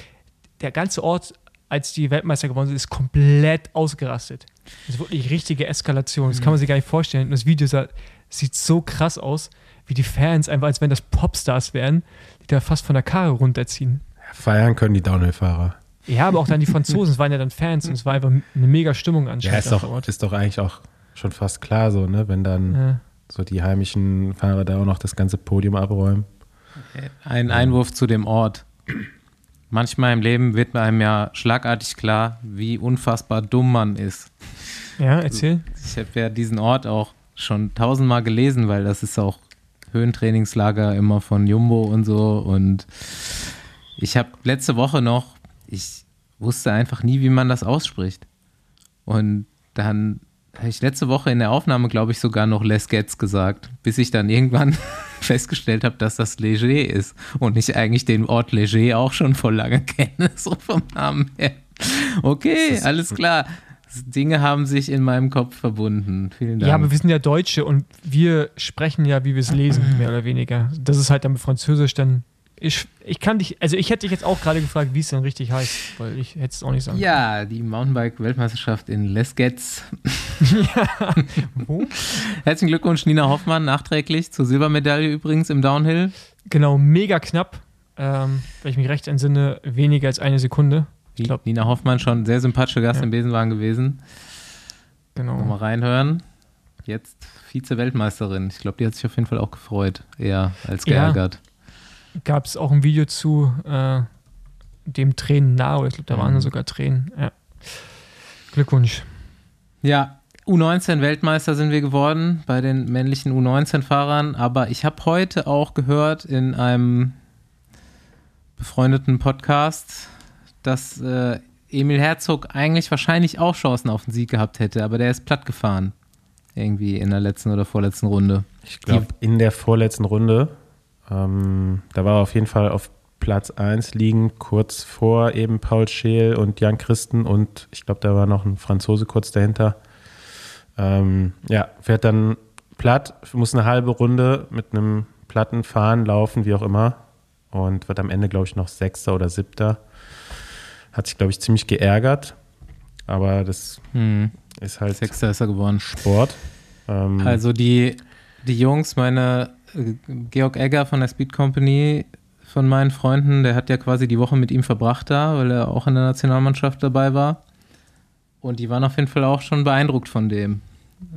der ganze Ort, als die Weltmeister gewonnen sind, ist komplett ausgerastet. Das ist wirklich richtige Eskalation. Das kann man sich gar nicht vorstellen. Und das Video sah, sieht so krass aus, wie die Fans einfach, als wenn das Popstars wären, die da fast von der Karre runterziehen. Feiern können die Downhill-Fahrer. Ja, aber auch dann die Franzosen, es waren ja dann Fans und es war einfach eine mega Stimmung Ja, anscheinend ist da vor doch, Ort. ist doch eigentlich auch schon fast klar so, ne? Wenn dann Ja. so die heimischen Fahrer da auch noch das ganze Podium abräumen. Ein Einwurf zu dem Ort. Manchmal im Leben wird einem ja schlagartig klar, wie unfassbar dumm man ist. ja, erzähl. Ich habe ja diesen Ort auch schon tausendmal gelesen, weil das ist auch Höhentrainingslager immer von Jumbo und so. Und ich habe letzte Woche noch, ich wusste einfach nie, wie man das ausspricht. Und dann habe ich letzte Woche in der Aufnahme, glaube ich, sogar noch Les Gets gesagt, bis ich dann irgendwann festgestellt habe, dass das Leger ist und ich eigentlich den Ort Leger auch schon vor lange kenne, so vom Namen her. Okay, alles klar. Dinge haben sich in meinem Kopf verbunden. Vielen Dank. Ja, aber wir sind ja Deutsche und wir sprechen ja, wie wir es lesen, mehr oder weniger. Das ist halt dann mit Französisch dann. Ich, ich kann dich, also ich hätte dich jetzt auch gerade gefragt, wie es denn richtig heißt, weil ich hätte es auch nicht sagen Ja, die Mountainbike-Weltmeisterschaft in Lesgetz. ja. Wo? Herzlichen Glückwunsch, Nina Hoffmann, nachträglich zur Silbermedaille übrigens im Downhill. Genau, mega knapp. Ähm, wenn ich mich recht entsinne, weniger als eine Sekunde. Ich glaube, Nina Hoffmann schon ein sehr sympathischer Gast Ja. im Besenwagen gewesen. Genau. Mal reinhören. Jetzt Vize-Weltmeisterin. Ich glaube, die hat sich auf jeden Fall auch gefreut, eher als Ja. Gab es auch ein Video zu äh, dem Tränen nah, oder ich glaube, da waren Mhm. sogar Tränen. Ja. Glückwunsch. Ja, U19-Weltmeister sind wir geworden bei den männlichen U19-Fahrern, aber ich habe heute auch gehört in einem befreundeten Podcast, dass äh, Emil Herzog eigentlich wahrscheinlich auch Chancen auf den Sieg gehabt hätte, aber der ist platt gefahren. Irgendwie in der letzten oder vorletzten Runde. Ich glaube, in der vorletzten Runde, ähm, da war er auf jeden Fall auf Platz 1 liegen, kurz vor eben Paul Scheel und Jan Christen und ich glaube, da war noch ein Franzose kurz dahinter. Ähm, ja, fährt dann platt, muss eine halbe Runde mit einem platten Fahren laufen, wie auch immer. Und wird am Ende, glaube ich, noch Sechster oder Siebter. Hat sich, glaube ich, ziemlich geärgert. Aber das Hm, ist halt Sechster ist er geworden. Sport. Ähm, Also die, die Jungs, meine Georg Egger von der Speed Company, von meinen Freunden, der hat ja quasi die Woche mit ihm verbracht da, weil er auch in der Nationalmannschaft dabei war. Und die waren auf jeden Fall auch schon beeindruckt von dem.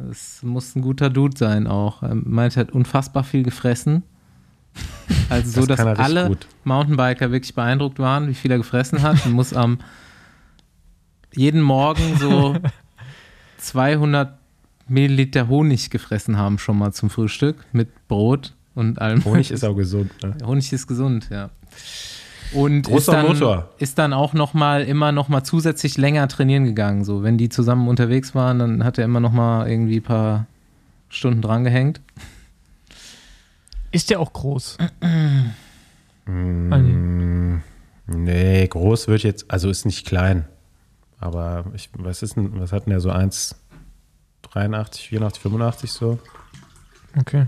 Es muss ein guter Dude sein auch. Er meint, er hat unfassbar viel gefressen. Also so, Das dass alle gut. Mountainbiker wirklich beeindruckt waren, wie viel er gefressen hat. Und muss am jeden Morgen so 200 Milliliter Honig gefressen haben schon mal zum Frühstück mit Brot und allem. Honig ist auch gesund. Ne? Honig ist gesund, ja. Und ist dann, Motor. ist dann auch noch mal immer noch mal zusätzlich länger trainieren gegangen. So, wenn die zusammen unterwegs waren, dann hat er immer noch mal irgendwie ein paar Stunden drangehängt. Ist der auch groß? Mm, nee, groß wird jetzt, also ist nicht klein. Aber ich, was ist denn, was hat denn der so 1,83, 84, 85 so? Okay.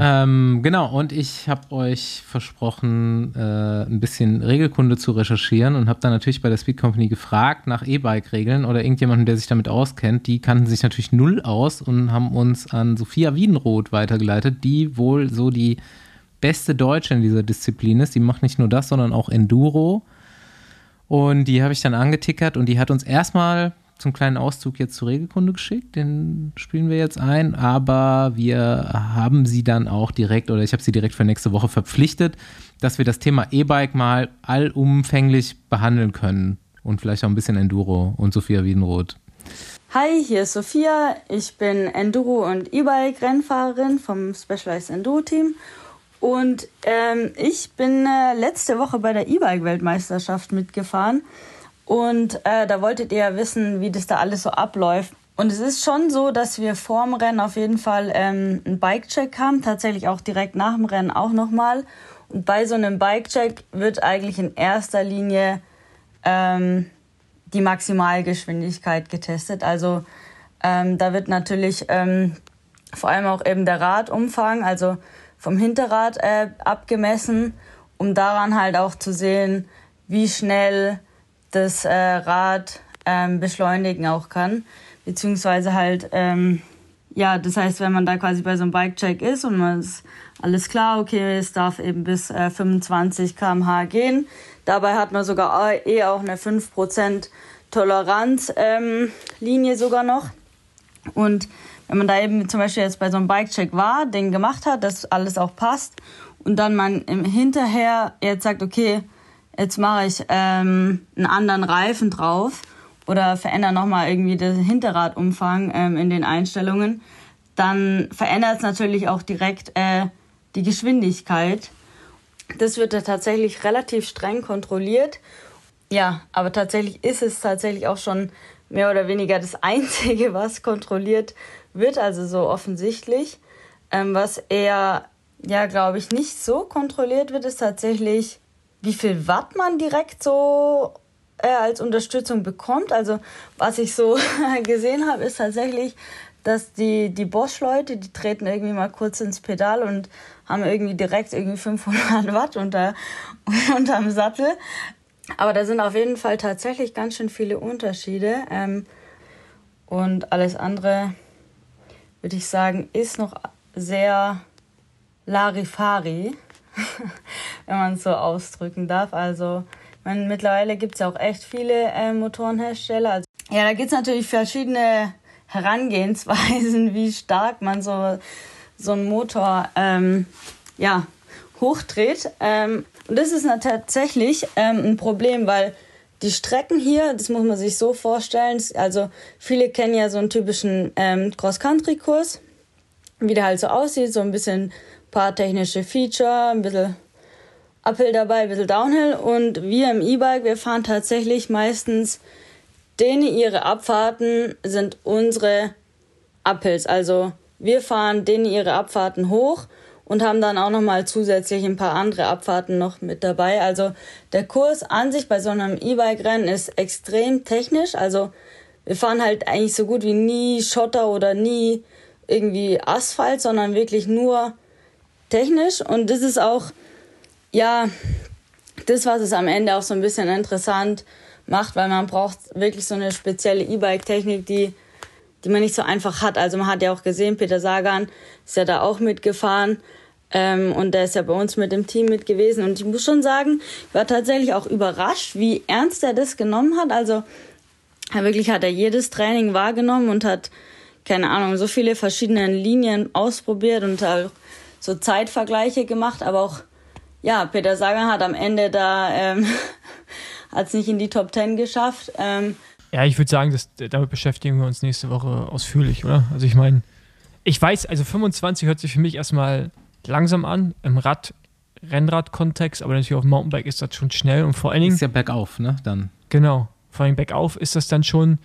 Ähm, genau, und ich habe euch versprochen, äh, ein bisschen Regelkunde zu recherchieren und habe dann natürlich bei der Speed Company gefragt nach E-Bike-Regeln oder irgendjemanden, der sich damit auskennt. Die kannten sich natürlich null aus und haben uns an Sophia Wiedenroth weitergeleitet, die wohl so die beste Deutsche in dieser Disziplin ist. Die macht nicht nur das, sondern auch Enduro. Und die habe ich dann angetickert und die hat uns erstmal zum kleinen Auszug jetzt zur Regelkunde geschickt. Den spielen wir jetzt ein, aber wir haben sie dann auch direkt oder ich habe sie direkt für nächste Woche verpflichtet, dass wir das Thema E-Bike mal allumfänglich behandeln können und vielleicht auch ein bisschen Enduro und Sophia Wiedenroth. Hi, hier ist Sophia. Ich bin Enduro- und E-Bike-Rennfahrerin vom Specialized Enduro Team. Und ähm, ich bin äh, letzte Woche bei der E-Bike-Weltmeisterschaft mitgefahren. Und äh, da wolltet ihr ja wissen, wie das da alles so abläuft. Und es ist schon so, dass wir vorm Rennen auf jeden Fall ähm, einen Bike-Check haben, tatsächlich auch direkt nach dem Rennen auch nochmal. Und bei so einem Bike-Check wird eigentlich in erster Linie ähm, die Maximalgeschwindigkeit getestet. Also ähm, da wird natürlich ähm, vor allem auch eben der Radumfang, also vom Hinterrad äh, abgemessen, um daran halt auch zu sehen, wie schnell das äh, Rad ähm, beschleunigen auch kann. Beziehungsweise halt, ähm, ja, das heißt, wenn man da quasi bei so einem Bike-Check ist und man ist alles klar, okay, es darf eben bis äh, 25 km/h gehen. Dabei hat man sogar eh auch eine 5% Toleranzlinie ähm, Linie sogar noch. Und wenn man da eben zum Beispiel jetzt bei so einem Bike-Check war, den gemacht hat, dass alles auch passt und dann man im Hinterher jetzt sagt, okay, jetzt mache ich ähm, einen anderen Reifen drauf oder verändere nochmal irgendwie den Hinterradumfang ähm, in den Einstellungen, dann verändert es natürlich auch direkt äh, die Geschwindigkeit. Das wird da tatsächlich relativ streng kontrolliert. Ja, aber tatsächlich ist es tatsächlich auch schon mehr oder weniger das Einzige, was kontrolliert wird, also so offensichtlich. Ähm, was eher, ja, glaube ich, nicht so kontrolliert wird, ist tatsächlich, wie viel Watt man direkt so äh, als Unterstützung bekommt. Also was ich so gesehen habe, ist tatsächlich, dass die, die Bosch-Leute, die treten irgendwie mal kurz ins Pedal und haben irgendwie direkt irgendwie 500 Watt unter, unterm Sattel. Aber da sind auf jeden Fall tatsächlich ganz schön viele Unterschiede. Ähm, und alles andere, würde ich sagen, ist noch sehr Larifari, wenn man es so ausdrücken darf. Also meine, mittlerweile gibt es ja auch echt viele äh, Motorenhersteller. Also, ja, da gibt es natürlich verschiedene Herangehensweisen, wie stark man so, so einen Motor ähm, ja, hochdreht. Ähm, und das ist tatsächlich ähm, ein Problem, weil die Strecken hier, das muss man sich so vorstellen, also viele kennen ja so einen typischen ähm, Cross-Country-Kurs, wie der halt so aussieht, so ein bisschen paar technische Feature, ein bisschen Uphill dabei, ein bisschen Downhill und wir im E-Bike, wir fahren tatsächlich meistens denen ihre Abfahrten sind unsere Uphills, also wir fahren denen ihre Abfahrten hoch und haben dann auch noch mal zusätzlich ein paar andere Abfahrten noch mit dabei. Also der Kurs an sich bei so einem E-Bike-Rennen ist extrem technisch. Also wir fahren halt eigentlich so gut wie nie Schotter oder nie irgendwie Asphalt, sondern wirklich nur technisch. Und das ist auch, ja, das, was es am Ende auch so ein bisschen interessant macht, weil man braucht wirklich so eine spezielle E-Bike-Technik, die, die man nicht so einfach hat. Also man hat ja auch gesehen, Peter Sagan ist ja da auch mitgefahren. Ähm, und der ist ja bei uns mit dem Team mit gewesen. Und ich muss schon sagen, ich war tatsächlich auch überrascht, wie ernst er das genommen hat. Also wirklich hat er jedes Training wahrgenommen und hat, keine Ahnung, so viele verschiedene Linien ausprobiert und auch so Zeitvergleiche gemacht. Aber auch, ja, Peter Sagan hat am Ende da, ähm, hat es nicht in die Top Ten geschafft. Ähm, ja, ich würde sagen, das, damit beschäftigen wir uns nächste Woche ausführlich, oder? Also ich meine, ich weiß, also 25 hört sich für mich erstmal langsam an, im Rad, Rennrad-Kontext, aber natürlich auf dem Mountainbike ist das schon schnell und vor allen Dingen. Ist ja bergauf, ne? Dann. Genau. Vor allem bergauf ist das dann schon,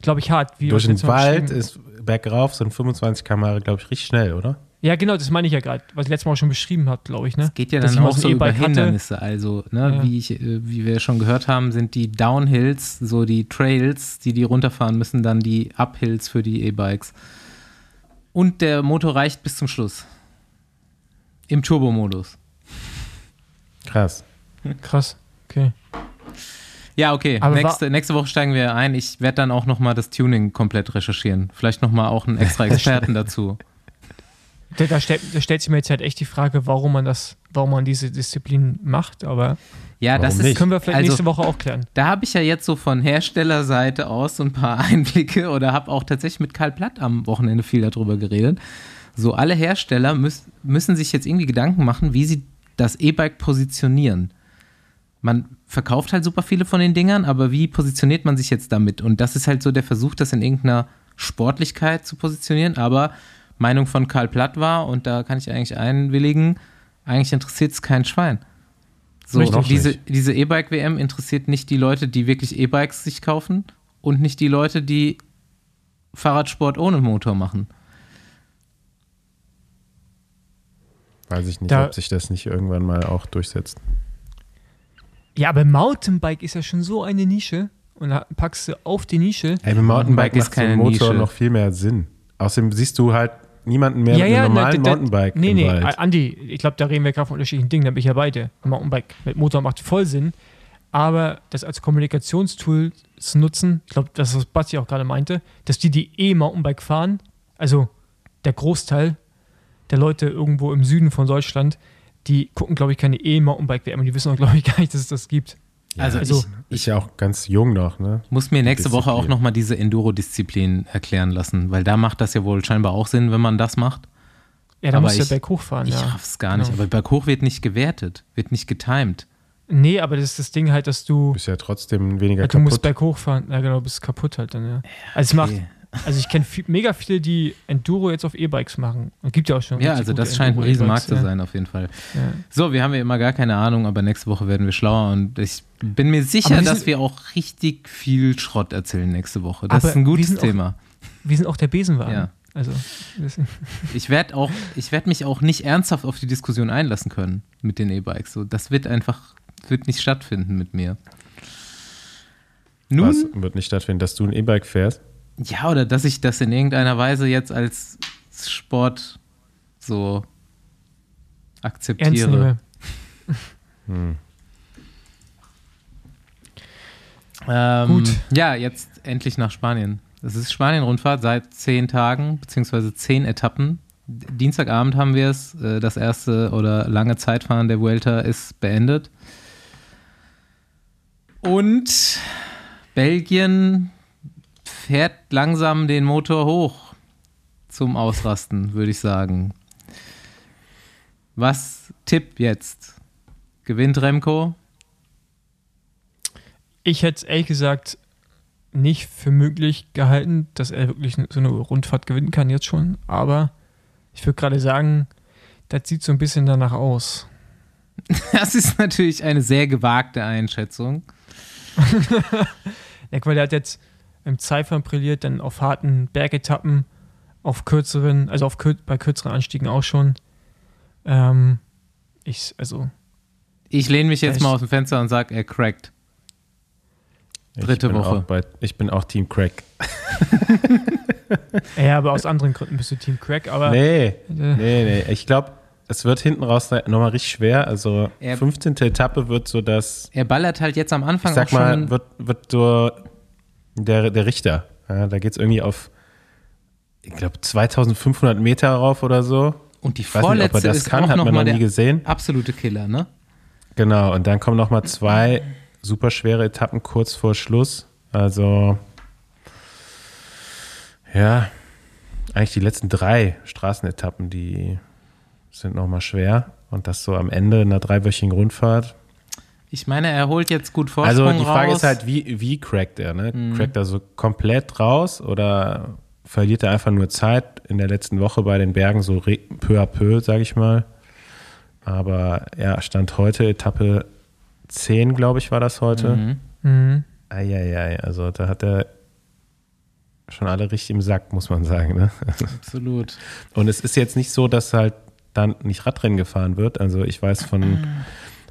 glaube ich, hart. Wie Durch den Wald ist bergauf sind 25 km glaube ich, richtig schnell, oder? Ja, genau, das meine ich ja gerade, was ich letztes Mal auch schon beschrieben habe, glaube ich. Ne? Es geht ja dann auch so über Hindernisse. Hatte. Also, ne, ja. wie, ich, äh, wie wir schon gehört haben, sind die Downhills, so die Trails, die die runterfahren müssen, dann die Uphills für die E-Bikes. Und der Motor reicht bis zum Schluss. Im Turbo-Modus. Krass. Krass, okay. Ja, okay. Nächste, nächste Woche steigen wir ein. Ich werde dann auch nochmal das Tuning komplett recherchieren. Vielleicht nochmal auch einen extra Experten dazu. Da, da, stellt, da, stellt, sich mir jetzt halt echt die Frage, warum man das, warum man diese Disziplin macht, aber ja, das ist, können wir vielleicht also, nächste Woche auch klären. Da habe ich ja jetzt so von Herstellerseite aus so ein paar Einblicke oder habe auch tatsächlich mit Karl Platt am Wochenende viel darüber geredet. So, alle Hersteller müß, müssen sich jetzt irgendwie Gedanken machen, wie sie das E-Bike positionieren. Man verkauft halt super viele von den Dingern, aber wie positioniert man sich jetzt damit? Und das ist halt so der Versuch, das in irgendeiner Sportlichkeit zu positionieren. Aber Meinung von Karl Platt war, und da kann ich eigentlich einwilligen, eigentlich interessiert es kein Schwein. So, diese, diese E-Bike-WM interessiert nicht die Leute, die wirklich E-Bikes sich kaufen und nicht die Leute, die Fahrradsport ohne Motor machen. Weiß ich nicht, da, ob sich das nicht irgendwann mal auch durchsetzt. Ja, aber Mountainbike ist ja schon so eine Nische. Und da packst du auf die Nische. Ey, mit Mountainbike ist kein Motor Nische. noch viel mehr Sinn. Außerdem siehst du halt niemanden mehr ja, mit einem ja, normalen na, Mountainbike. Nee, nee, Wald. Andi, ich glaube, da reden wir gerade von unterschiedlichen Dingen, da bin ich ja beide. Mountainbike mit Motor macht voll Sinn, aber das als Kommunikationstool zu nutzen, ich glaube, das ist was Basti auch gerade meinte, dass die, die eh Mountainbike fahren, also der Großteil, der Leute irgendwo im Süden von Deutschland, die gucken, glaube ich, keine E-Mountainbike-WM und die wissen auch, glaube ich, gar nicht, dass es das gibt. Ja, also, also ich, ist ja auch ganz jung noch, ne? Muss mir nächste Disziplin. Woche auch nochmal diese Enduro-Disziplin erklären lassen, weil da macht das ja wohl scheinbar auch Sinn, wenn man das macht. Ja, da musst du ja berghoch fahren. Ich ja. raff's gar nicht, genau. aber berghoch wird nicht gewertet, wird nicht getimed. Nee, aber das ist das Ding halt, dass du. Bist ja trotzdem weniger ja, Du kaputt. musst berghoch fahren. Ja, genau, bist kaputt halt dann, ja. Also okay. es macht Also ich kenne viel, mega viele, die Enduro jetzt auf E-Bikes machen. Und gibt ja auch schon. Ja, also das scheint ein Riesenmarkt zu sein, auf jeden Fall. Ja. Ja. So, wir haben ja immer gar keine Ahnung, aber nächste Woche werden wir schlauer und ich bin mir sicher, wir dass sind- wir auch richtig viel Schrott erzählen nächste Woche. Das Aber ist ein wir gutes sind auch- Thema. Wir sind auch der Besenwagen. Ja. Also, Ich werde auch, ich werde mich auch nicht ernsthaft auf die Diskussion einlassen können mit den E-Bikes. So, das wird einfach, wird nicht stattfinden mit mir. Nun, Was wird nicht stattfinden, dass du ein E-Bike fährst? Ja, oder dass ich das in irgendeiner Weise jetzt als Sport so akzeptiere. Hm. Ähm, Gut. Ja, jetzt endlich nach Spanien. Das ist Spanien-Rundfahrt seit zehn Tagen, beziehungsweise zehn Etappen. Dienstagabend haben wir es. Äh, Das erste oder lange Zeitfahren der Vuelta ist beendet. Und Belgien fährt langsam den Motor hoch zum Ausrasten, würde ich sagen. Was Tipp jetzt? Gewinnt Remco? Ich hätte es ehrlich gesagt nicht für möglich gehalten, dass er wirklich so eine Rundfahrt gewinnen kann jetzt schon. Aber ich würde gerade sagen, das sieht so ein bisschen danach aus. Das ist natürlich eine sehr gewagte Einschätzung. Ja, weil er hat jetzt im Zeitfahren brilliert, dann auf harten Bergetappen, auf kürzeren, also auf kür bei kürzeren Anstiegen auch schon. Ähm, ich, also, Ich lehne mich jetzt mal aus dem Fenster und sage, er crackt. Dritte Woche. Bei, ich bin auch Team Crack. ja, aber aus anderen Gründen bist du Team Crack, aber Nee, äh, nee, nee. Ich glaube, es wird hinten raus nochmal richtig schwer. Also Er- 15. Etappe wird so das, Er ballert halt jetzt am Anfang ich sag auch schon. mal, wird, wird so der, der Richter. Ja, da geht es irgendwie auf, ich glaube, 2500 Meter rauf oder so. und die nicht, er vorletzte das ist kann, auch hat noch man mal noch nie gesehen. absolute Killer, ne? Genau, und dann kommen nochmal zwei super schwere Etappen kurz vor Schluss. Also, ja, eigentlich die letzten drei Straßenetappen, die sind nochmal schwer. Und das so am Ende einer dreiwöchigen Rundfahrt. Ich meine, er holt jetzt gut Vorsprung Also die Frage raus. ist halt, wie, wie crackt er? Ne? Mhm. Crackt er so komplett raus oder verliert er einfach nur Zeit in der letzten Woche bei den Bergen so peu à peu, sage ich mal. Aber ja, Stand heute, Etappe 10, glaube ich, war das heute. Mhm. mhm. Eieiei, also da hat er schon alle richtig im Sack, muss man sagen. Ne? Absolut. Und es ist jetzt nicht so, dass halt dann nicht Radrennen gefahren wird. Also ich weiß von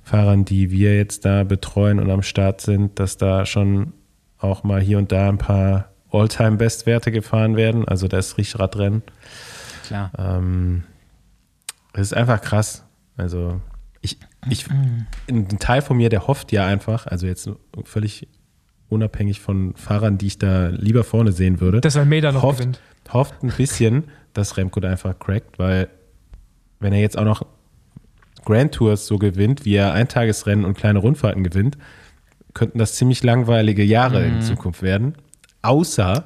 Fahrern, die wir jetzt da betreuen und am Start sind, dass da schon auch mal hier und da ein paar All-Time-Bestwerte gefahren werden. Also da ist richtig Radrennen. Klar. Ähm, es ist einfach krass. Also ich, ich, ein Teil von mir, der hofft ja einfach, also jetzt völlig unabhängig von Fahrern, die ich da lieber vorne sehen würde, dass Almeida noch hofft, gewinnt. hofft ein bisschen, dass Remco da einfach crackt, weil wenn er jetzt auch noch Grand Tours so gewinnt, wie er Eintagesrennen und kleine Rundfahrten gewinnt, könnten das ziemlich langweilige Jahre in Zukunft werden. Außer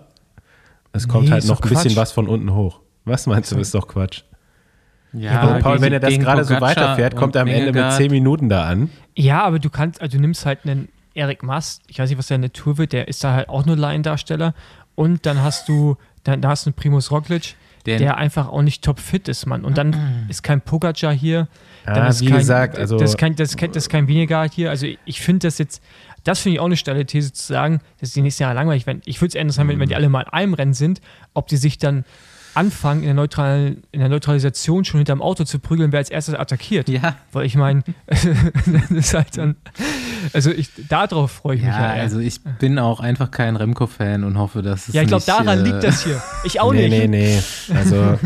es kommt Nee, halt noch ein bisschen was von unten hoch. Was meinst du, ist doch Quatsch. Ja, Also Paul, wenn er das gerade so weiterfährt, kommt er am Ende mit Vingegaard. 10 Minuten da an. Ja, aber du kannst, also du nimmst halt einen Erik Mast, ich weiß nicht, was der in der Tour wird, der ist da halt auch nur Laiendarsteller. Und dann hast du, dann da hast du einen Primus Roglic, Den- der einfach auch nicht topfit ist, Mann. Und dann ist kein Pogacar hier. Ja, wie kein, gesagt, also- das ist kein, das kein, das kein Vingegaard hier. Also ich finde das jetzt, das finde ich auch eine steile These zu sagen, dass die nächsten Jahre langweilig werden. Ich würde es eher interessant, wenn, wenn die alle mal in einem Rennen sind, ob die sich dann anfangen, in der, neutral, in der Neutralisation schon hinterm Auto zu prügeln, wer als erstes attackiert. Ja, Weil ich meine, das ist halt dann, also ich, darauf freue ich mich ja, ja. eher. also ich bin auch einfach kein Remco-Fan und hoffe, dass es ja, ich glaube, daran äh, liegt das hier. Ich auch nee, nicht. nee, nee. Also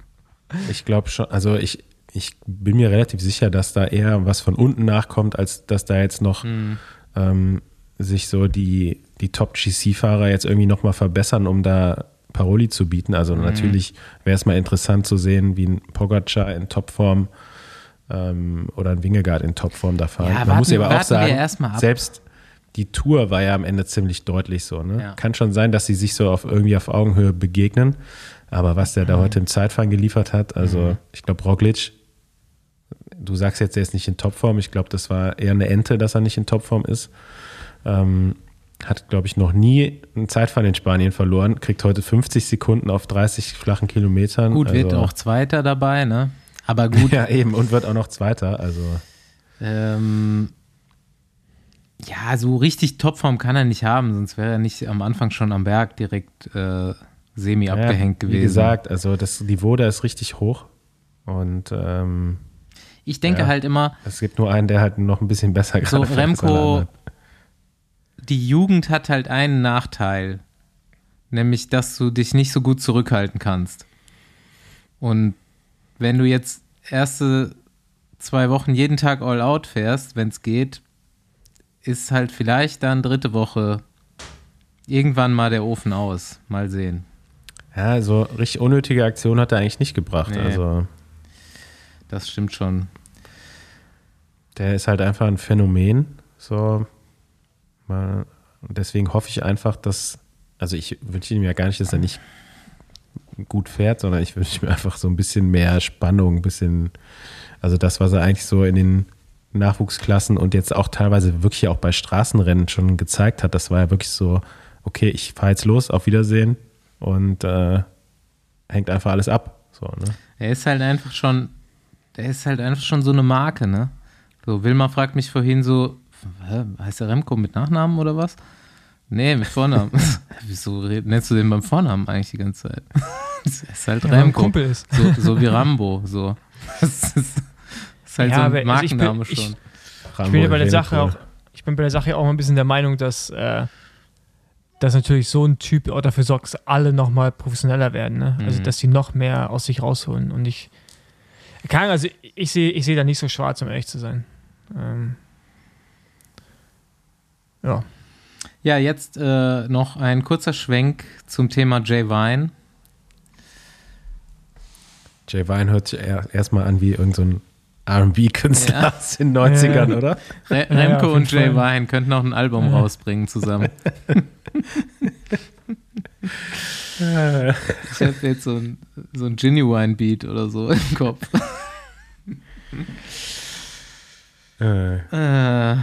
ich glaube schon, also ich, ich bin mir relativ sicher, dass da eher was von unten nachkommt, als dass da jetzt noch Hm. ähm, sich so die, die Top-GC-Fahrer jetzt irgendwie nochmal verbessern, um da Paroli zu bieten. Also Mhm. natürlich wäre es mal interessant zu sehen, wie ein Pogacar in Topform ähm, oder ein Wingegaard in Topform da fahren. Ja, Man warten- muss aber auch sagen, selbst die Tour war ja am Ende ziemlich deutlich so. Ne? Ja. Kann schon sein, dass sie sich so auf irgendwie auf Augenhöhe begegnen. Aber was der da Mhm. heute im Zeitfahren geliefert hat, also ich glaube, Roglic, du sagst jetzt, er ist nicht in Topform. Ich glaube, das war eher eine Ente, dass er nicht in Topform ist. Ähm, hat, glaube ich, noch nie einen Zeitfall in Spanien verloren, kriegt heute 50 Sekunden auf 30 flachen Kilometern. Gut, wird also, auch Zweiter dabei, ne? Aber gut. Ja, eben, und wird auch noch Zweiter. Also, ähm, ja, so richtig Topform kann er nicht haben, sonst wäre er nicht am Anfang schon am Berg direkt äh, semi ja, abgehängt gewesen. Wie gesagt, also das Niveau da ist richtig hoch. Und ähm, ich denke ja, halt immer, es gibt nur einen, der halt noch ein bisschen besser so als alle Remco, die Jugend hat halt einen Nachteil, nämlich, dass du dich nicht so gut zurückhalten kannst. Und wenn du jetzt erste zwei Wochen jeden Tag all out fährst, wenn es geht, ist halt vielleicht dann dritte Woche irgendwann mal der Ofen aus. Mal sehen. Ja, so richtig unnötige Aktion hat er eigentlich nicht gebracht. Nee. Also Das stimmt schon. der ist halt einfach ein Phänomen. So, mal, deswegen hoffe ich einfach, dass, also ich wünsche ihm ja gar nicht, dass er nicht gut fährt, sondern ich wünsche mir einfach so ein bisschen mehr Spannung, ein bisschen, also das, was er eigentlich so in den Nachwuchsklassen und jetzt auch teilweise wirklich auch bei Straßenrennen schon gezeigt hat, das war ja wirklich so, okay, ich fahre jetzt los, auf Wiedersehen und äh, hängt einfach alles ab. So, ne? Er ist halt einfach schon, der ist halt einfach schon so eine Marke, ne? So, Wilma fragt mich vorhin so, hä, heißt der Remco mit Nachnamen oder was? Nee, mit Vornamen. Wieso nennst du den beim Vornamen eigentlich die ganze Zeit? Das ist halt Ja, Remco. Kumpel ist. So, so wie Rambo, so. Das ist, das ist halt Ja, so aber ein also ich bin- Markenname ich- schon. Ich bin ja bei der Sache auch, ich bin bei der Sache auch mal ein bisschen der Meinung, dass, äh, dass natürlich so ein Typ auch dafür sorgt, dass alle nochmal professioneller werden. Ne? Also, Mhm. dass sie noch mehr aus sich rausholen. Und ich, kann, also ich sehe ich sehe da nicht so schwarz, um ehrlich zu sein. Ähm, ja. Ja, jetzt äh, noch ein kurzer Schwenk zum Thema Jay Vine. Jay Vine hört sich er- erstmal an wie irgendein so RB-Künstler Ja. aus den 90ern, Ja. oder? Re Ja, Remco auf und Jay Fall. Vine könnten auch ein Album Ja. rausbringen zusammen. Ich habe jetzt so ein, so ein Genuine Beat oder so im Kopf. Äh, Äh,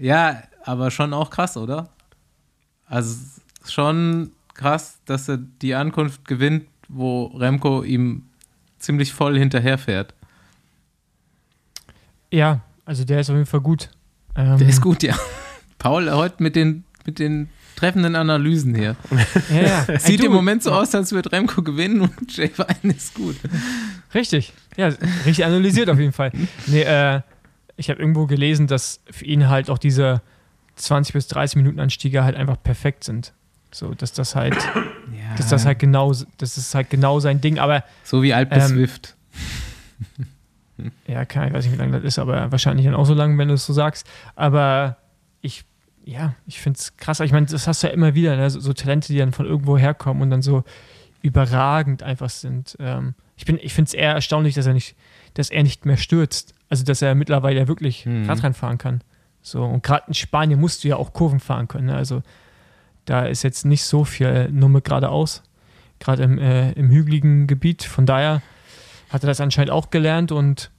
ja, aber schon auch krass, oder? Also schon krass, dass er die Ankunft gewinnt, wo Remco ihm ziemlich voll hinterherfährt. ja, also der ist auf jeden Fall gut. Ähm, Der ist gut, ja. Paul heute mit den, mit den treffenden Analysen hier. Ja, ja. Sieht im Moment so aus, als würde Remco gewinnen und Jay Vine ist gut. Richtig. Ja, richtig analysiert auf jeden Fall. Nee, äh, ich habe irgendwo gelesen, dass für ihn halt auch diese 20 bis 30 Minuten Anstiege halt einfach perfekt sind. So, dass das halt, Ja. dass das halt genau, das ist halt genau sein Ding. Aber so wie Alpe Ähm, Swift. ja, keine, ich weiß nicht, wie lange das ist, aber wahrscheinlich dann auch so lang, wenn du es so sagst. Aber ich, ja, ich finde es krass. Ich meine, das hast du ja immer wieder, ne? so, so Talente, die dann von irgendwo herkommen und dann so überragend einfach sind. Ähm, ich bin, ich finde es eher erstaunlich, dass er nicht, dass er nicht mehr stürzt. Also, dass er mittlerweile wirklich Mhm. Radrennen fahren kann. So, und gerade in Spanien musst du ja auch Kurven fahren können. Ne? Also, da ist jetzt nicht so viel Nummer geradeaus, gerade im, äh, im hügeligen Gebiet. Von daher hat er das anscheinend auch gelernt und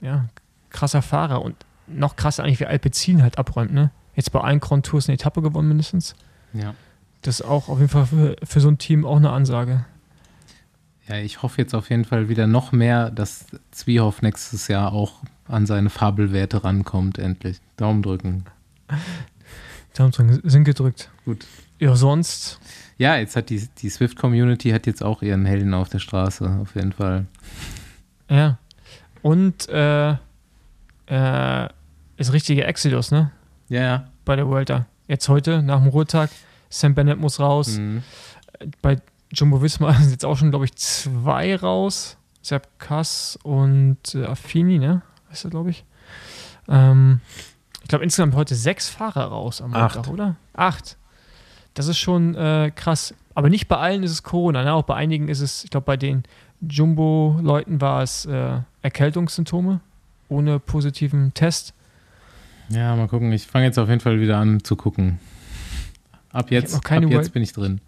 ja, krasser Fahrer und noch krasser eigentlich, wie Alpecin halt abräumt, ne? Jetzt bei allen Grand Tours eine Etappe gewonnen mindestens. Ja. Das ist auch auf jeden Fall für, für so ein Team auch eine Ansage. Ja, ich hoffe jetzt auf jeden Fall wieder noch mehr, dass Zwiehoff nächstes Jahr auch an seine Fabelwerte rankommt, endlich. Daumen drücken. Daumen drücken, sind gedrückt. Gut. Ja, sonst, Ja, jetzt hat die, die Swift-Community hat jetzt auch ihren Helden auf der Straße, auf jeden Fall. ja. Und äh, äh, ist richtige Exodus, ne? Ja, ja. Bei der Vuelta. Jetzt heute, nach dem Ruhetag, Sam Bennett muss raus. Mhm. Bei Jumbo Visma sind jetzt auch schon, glaube ich, zwei raus. Sepp Kass und äh, Affini, ne? Weißt du, glaube ich. Ähm, ich glaube, insgesamt heute sechs Fahrer raus am. Montag, oder? Acht. Das ist schon äh, krass. Aber nicht bei allen ist es Corona, ne? Auch bei einigen ist es, ich glaube, bei den Jumbo-Leuten war es äh, Erkältungssymptome ohne positiven Test. Ja, mal gucken. Ich fange jetzt auf jeden Fall wieder an zu gucken. Ab jetzt, ab jetzt World- bin ich drin.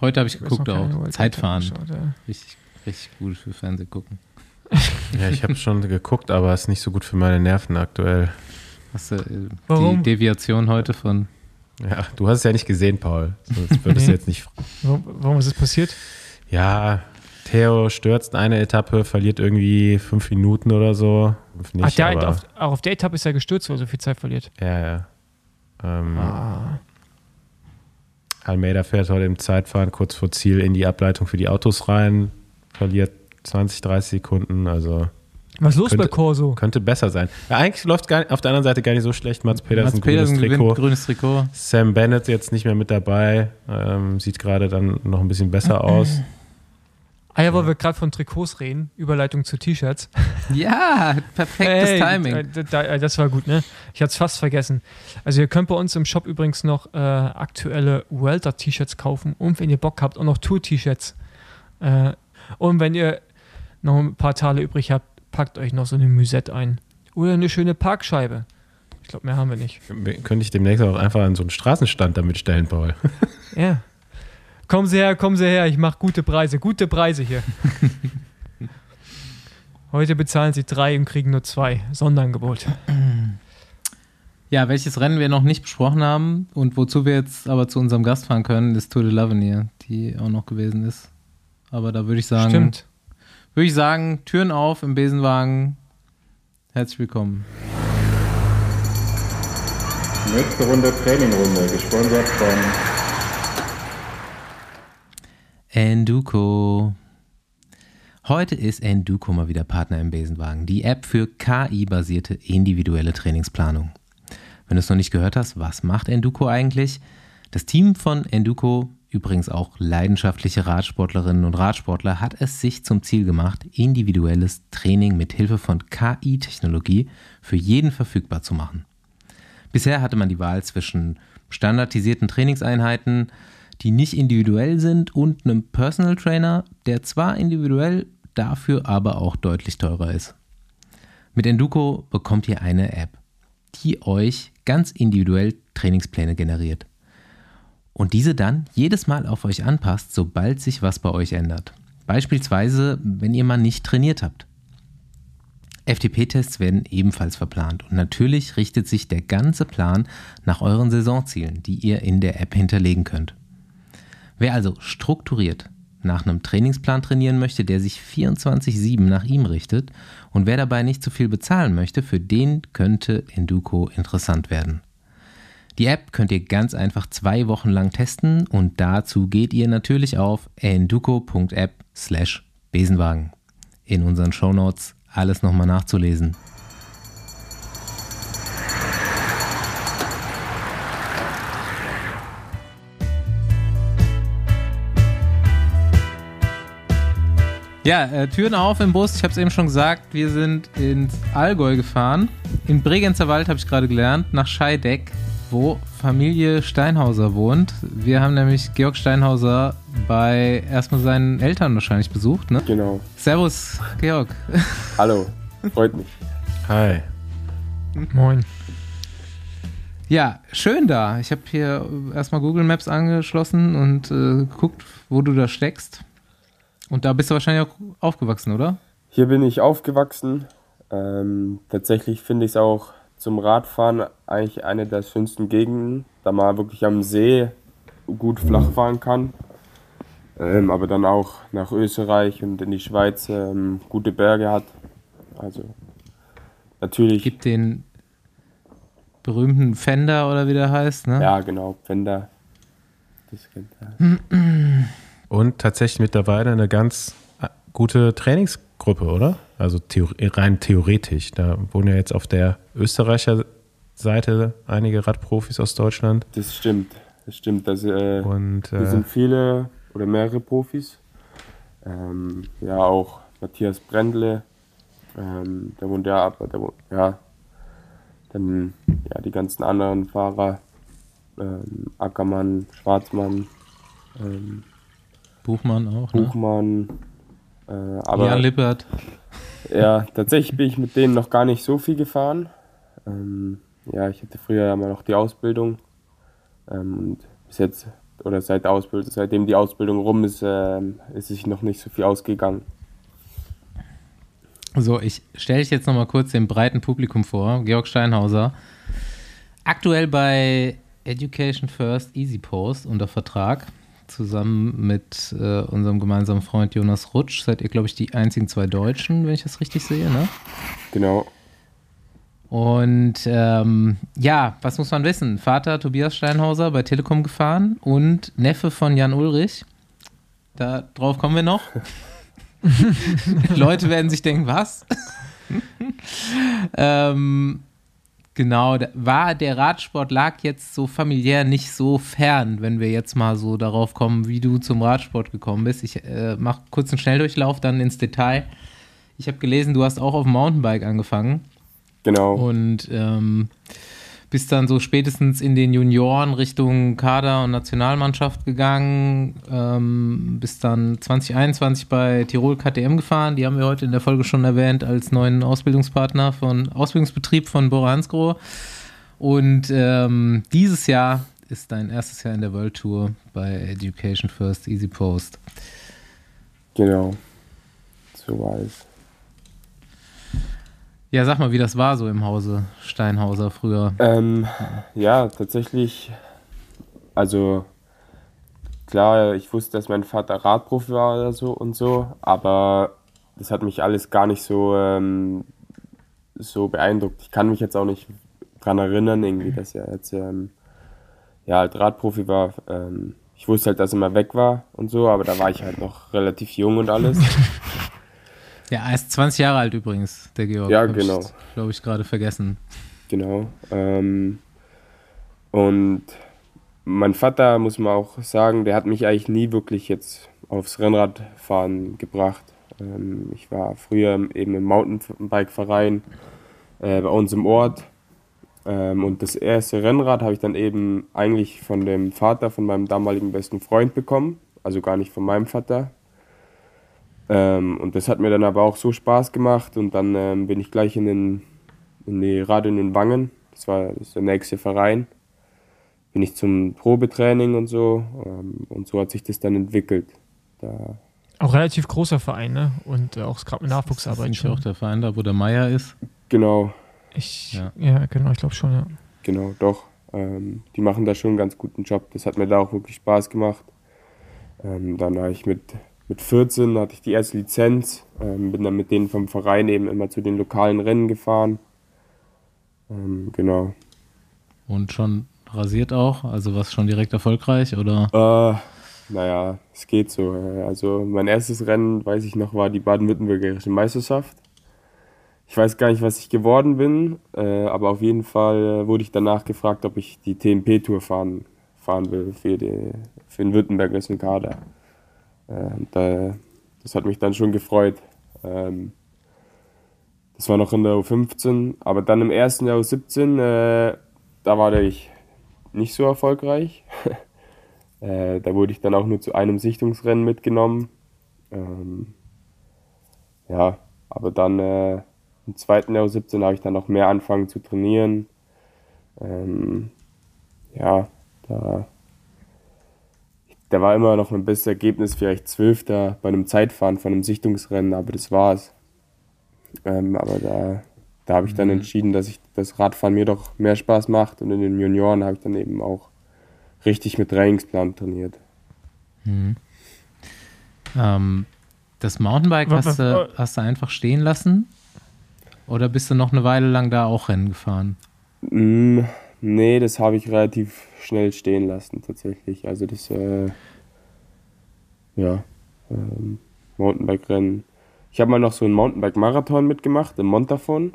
Heute habe ich Ich geguckt auch. Zeitfahren. Cup angeschaut, ja. Richtig, richtig gut für Fernsehen gucken. ja, ich habe schon geguckt, aber ist nicht so gut für meine Nerven aktuell. Hast du äh, die? Deviation heute von Ja, du hast es ja nicht gesehen, Paul. Sonst würdest du jetzt nicht. Warum, warum ist das passiert? Ja, Theo stürzt eine Etappe, verliert irgendwie fünf Minuten oder so. Nicht, Ach, der, aber, auf, auch auf der Etappe ist er gestürzt, weil er so viel Zeit verliert. Ja, ja. Ähm, Ah. Almeida fährt heute im Zeitfahren kurz vor Ziel in die Ableitung für die Autos rein, verliert 20, 30 Sekunden, also Was ist los Könnte- bei Corso? könnte besser sein. Ja, eigentlich läuft gar, auf der anderen Seite gar nicht so schlecht. Mats Pedersen, Mats Pedersen grünes gewinnt Trikot. grünes Trikot. Sam Bennett jetzt nicht mehr mit dabei, ähm, sieht gerade dann noch ein bisschen besser aus. Ah ja, weil wir gerade von Trikots reden, Überleitung zu T-Shirts. Ja, perfektes Hey, Timing. Das war gut, ne? Ich hatte es fast vergessen. Also ihr könnt bei uns im Shop übrigens noch äh, aktuelle Welter-T-Shirts kaufen und wenn ihr Bock habt, auch noch Tour-T-Shirts. Äh, und wenn ihr noch ein paar Teile übrig habt, packt euch noch so eine Musette ein. Oder eine schöne Parkscheibe. Ich glaube, mehr haben wir nicht. Könnte ich demnächst auch einfach an so einen Straßenstand damit stellen, Paul. Ja. Kommen Sie her, kommen Sie her, ich mache gute Preise, gute Preise hier. Heute bezahlen Sie drei und kriegen nur zwei. Sonderangebot. Ja, welches Rennen wir noch nicht besprochen haben und wozu wir jetzt aber zu unserem Gast fahren können, ist Tour de l'Avenir, die auch noch gewesen ist. Aber da würde ich sagen, Stimmt. würde ich sagen, Türen auf im Besenwagen. Herzlich willkommen. Nächste Runde Trainingrunde, gesponsert von Enduko. Heute ist Enduko mal wieder Partner im Besenwagen, die App für KI-basierte individuelle Trainingsplanung. Wenn du es noch nicht gehört hast, was macht Enduko eigentlich? Das Team von Enduko, übrigens auch leidenschaftliche Radsportlerinnen und Radsportler, hat es sich zum Ziel gemacht, individuelles Training mit Hilfe von KI-Technologie für jeden verfügbar zu machen. Bisher hatte man die Wahl zwischen standardisierten Trainingseinheiten, die nicht individuell sind, und einem Personal Trainer, der zwar individuell, dafür aber auch deutlich teurer ist. Mit Enduko bekommt ihr eine App, die euch ganz individuell Trainingspläne generiert. Und diese dann jedes Mal auf euch anpasst, sobald sich was bei euch ändert. Beispielsweise, wenn ihr mal nicht trainiert habt. FTP-Tests werden ebenfalls verplant und natürlich richtet sich der ganze Plan nach euren Saisonzielen, die ihr in der App hinterlegen könnt. Wer also strukturiert nach einem Trainingsplan trainieren möchte, der sich 24-7 nach ihm richtet und wer dabei nicht zu viel bezahlen möchte, für den könnte Enduko interessant werden. Die App könnt ihr ganz einfach zwei Wochen lang testen und dazu geht ihr natürlich auf enduko.app slash Besenwagen. In unseren Shownotes alles nochmal nachzulesen. Ja, äh, Türen auf im Bus. Ich habe es eben schon gesagt, wir sind ins Allgäu gefahren. In Bregenzer Wald habe ich gerade gelernt, nach Scheideck, wo Familie Steinhauser wohnt. Wir haben nämlich Georg Steinhauser bei erstmal seinen Eltern wahrscheinlich besucht, ne? Genau. Servus, Georg. Hallo, freut mich. Hi. Moin. Ja, schön da. Ich habe hier erstmal Google Maps angeschlossen und äh, geguckt, wo du da steckst. Und da bist du wahrscheinlich auch aufgewachsen, oder? Hier bin ich aufgewachsen. Ähm, tatsächlich finde ich es auch zum Radfahren eigentlich eine der schönsten Gegenden, da man wirklich am See gut flach fahren kann. Ähm, aber dann auch nach Österreich und in die Schweiz ähm, gute Berge hat. Also natürlich. Gibt den berühmten Fender oder wie der heißt, ne? Ja, genau, Pfänder. Das kennt er. Und tatsächlich mittlerweile eine ganz äh, gute Trainingsgruppe, oder? Also theor rein theoretisch. Da wohnen ja jetzt auf der Österreicher Seite einige Radprofis aus Deutschland. Das stimmt. Das stimmt. Das, äh, Und Wir äh, sind viele oder mehrere Profis. Ähm, ja, auch Matthias Brendle, ähm, der wohnt ja ab, der wohnt, ja. Dann ja, die ganzen anderen Fahrer, ähm, Ackermann, Schwarzmann, ähm, Buchmann auch, ne? Buchmann. Äh, aber Jan Lippert. ja, tatsächlich bin ich mit denen noch gar nicht so viel gefahren. Ähm, ja, ich hatte früher ja mal noch die Ausbildung. Ähm, und bis jetzt, oder seit Ausbildung, seitdem die Ausbildung rum ist, ähm, ist sich noch nicht so viel ausgegangen. So, ich stelle dich jetzt nochmal kurz dem breiten Publikum vor. Georg Steinhauser. Aktuell bei Education First Easy Post unter Vertrag. Zusammen mit äh, unserem gemeinsamen Freund Jonas Rutsch seid ihr, glaube ich, die einzigen zwei Deutschen, wenn ich das richtig sehe, ne? Genau. Und ähm, ja, was muss man wissen? Vater Tobias Steinhauser bei Telekom gefahren und Neffe von Jan Ulrich. Da drauf kommen wir noch. Leute werden sich denken, was? ähm, genau, war der Radsport lag jetzt so familiär nicht so fern, wenn wir jetzt mal so darauf kommen, wie du zum Radsport gekommen bist. Ich äh, mache kurz einen Schnelldurchlauf, dann ins Detail. Ich habe gelesen, du hast auch auf dem Mountainbike angefangen. Genau. Und ähm, bist dann so spätestens in den Junioren Richtung Kader und Nationalmannschaft gegangen, ähm, bist dann 2021 bei Tirol KTM gefahren, die haben wir heute in der Folge schon erwähnt als neuen Ausbildungspartner von Ausbildungsbetrieb von Bora Hansgrohe. Und ähm, dieses Jahr ist dein erstes Jahr in der World Tour bei Education First Easy Post. Genau. So war. Ja, sag mal, wie das war so im Hause Steinhauser früher. Ähm, ja, tatsächlich, also klar, ich wusste, dass mein Vater Radprofi war oder so und so, aber das hat mich alles gar nicht so, ähm, so beeindruckt. Ich kann mich jetzt auch nicht dran erinnern, irgendwie, dass er jetzt ähm, ja, halt Radprofi war. Ähm, ich wusste halt, dass er mal weg war und so, aber da war ich halt noch relativ jung und alles. Ja, er ist 20 Jahre alt übrigens, der Georg. Ja, Hab genau. Glaube ich, gerade vergessen. Genau. Ähm, und mein Vater, muss man auch sagen, der hat mich eigentlich nie wirklich jetzt aufs Rennradfahren gebracht. Ähm, ich war früher eben im Mountainbike-Verein äh, bei uns im Ort. Ähm, und das erste Rennrad habe ich dann eben eigentlich von dem Vater von meinem damaligen besten Freund bekommen. Also gar nicht von meinem Vater. Ähm, und das hat mir dann aber auch so Spaß gemacht und dann ähm, bin ich gleich in den, in die Rad in den Wangen, das war das ist der nächste Verein, bin ich zum Probetraining und so ähm, und so hat sich das dann entwickelt. Da, Auch relativ großer Verein, ne? Und äh, auch gerade mit Ist Nachwuchsarbeit schon. auch der Verein da, wo der Meier ist? genau, Ich, Ja. ja. genau, ich glaube schon, ja. genau, doch. Ähm, die machen da schon einen ganz guten Job. Das hat mir da auch wirklich Spaß gemacht. Ähm, dann habe ich mit, mit 14 hatte ich die erste Lizenz, ähm, bin dann mit denen vom Verein eben immer zu den lokalen Rennen gefahren. Ähm, genau. Und schon rasiert auch? Also was schon direkt erfolgreich oder? Äh, naja, es geht so. Also mein erstes Rennen, weiß ich noch, war die baden-württembergische Meisterschaft. Ich weiß gar nicht, was ich geworden bin, äh, aber auf jeden Fall wurde ich danach gefragt, ob ich die TMP-Tour fahren, fahren will für, die, für den württembergischen Kader. Äh, und, äh, das hat mich dann schon gefreut. Ähm, das war noch in der U15, aber dann im ersten Jahr U17, äh, da war ich nicht so erfolgreich. Äh, da wurde ich dann auch nur zu einem Sichtungsrennen mitgenommen. Ähm, ja, aber dann äh, im zweiten Jahr 17 habe ich dann noch mehr angefangen zu trainieren. Ähm, ja, da, da war immer noch ein besseres Ergebnis, vielleicht Zwölfter bei einem Zeitfahren von einem Sichtungsrennen, aber das war's. Ähm, aber da, da habe ich dann entschieden, dass ich das Radfahren mir doch mehr Spaß macht und in den Junioren habe ich dann eben auch richtig mit Trainingsplan trainiert. Ähm, das Mountainbike hast du, hast du einfach stehen lassen? Oder bist du noch eine Weile lang da auch Rennen gefahren? Mm, nee, das habe ich relativ schnell stehen lassen tatsächlich. Also das, äh, ja, ähm, Mountainbike-Rennen. Ich habe mal noch so einen Mountainbike-Marathon mitgemacht, im Montafon.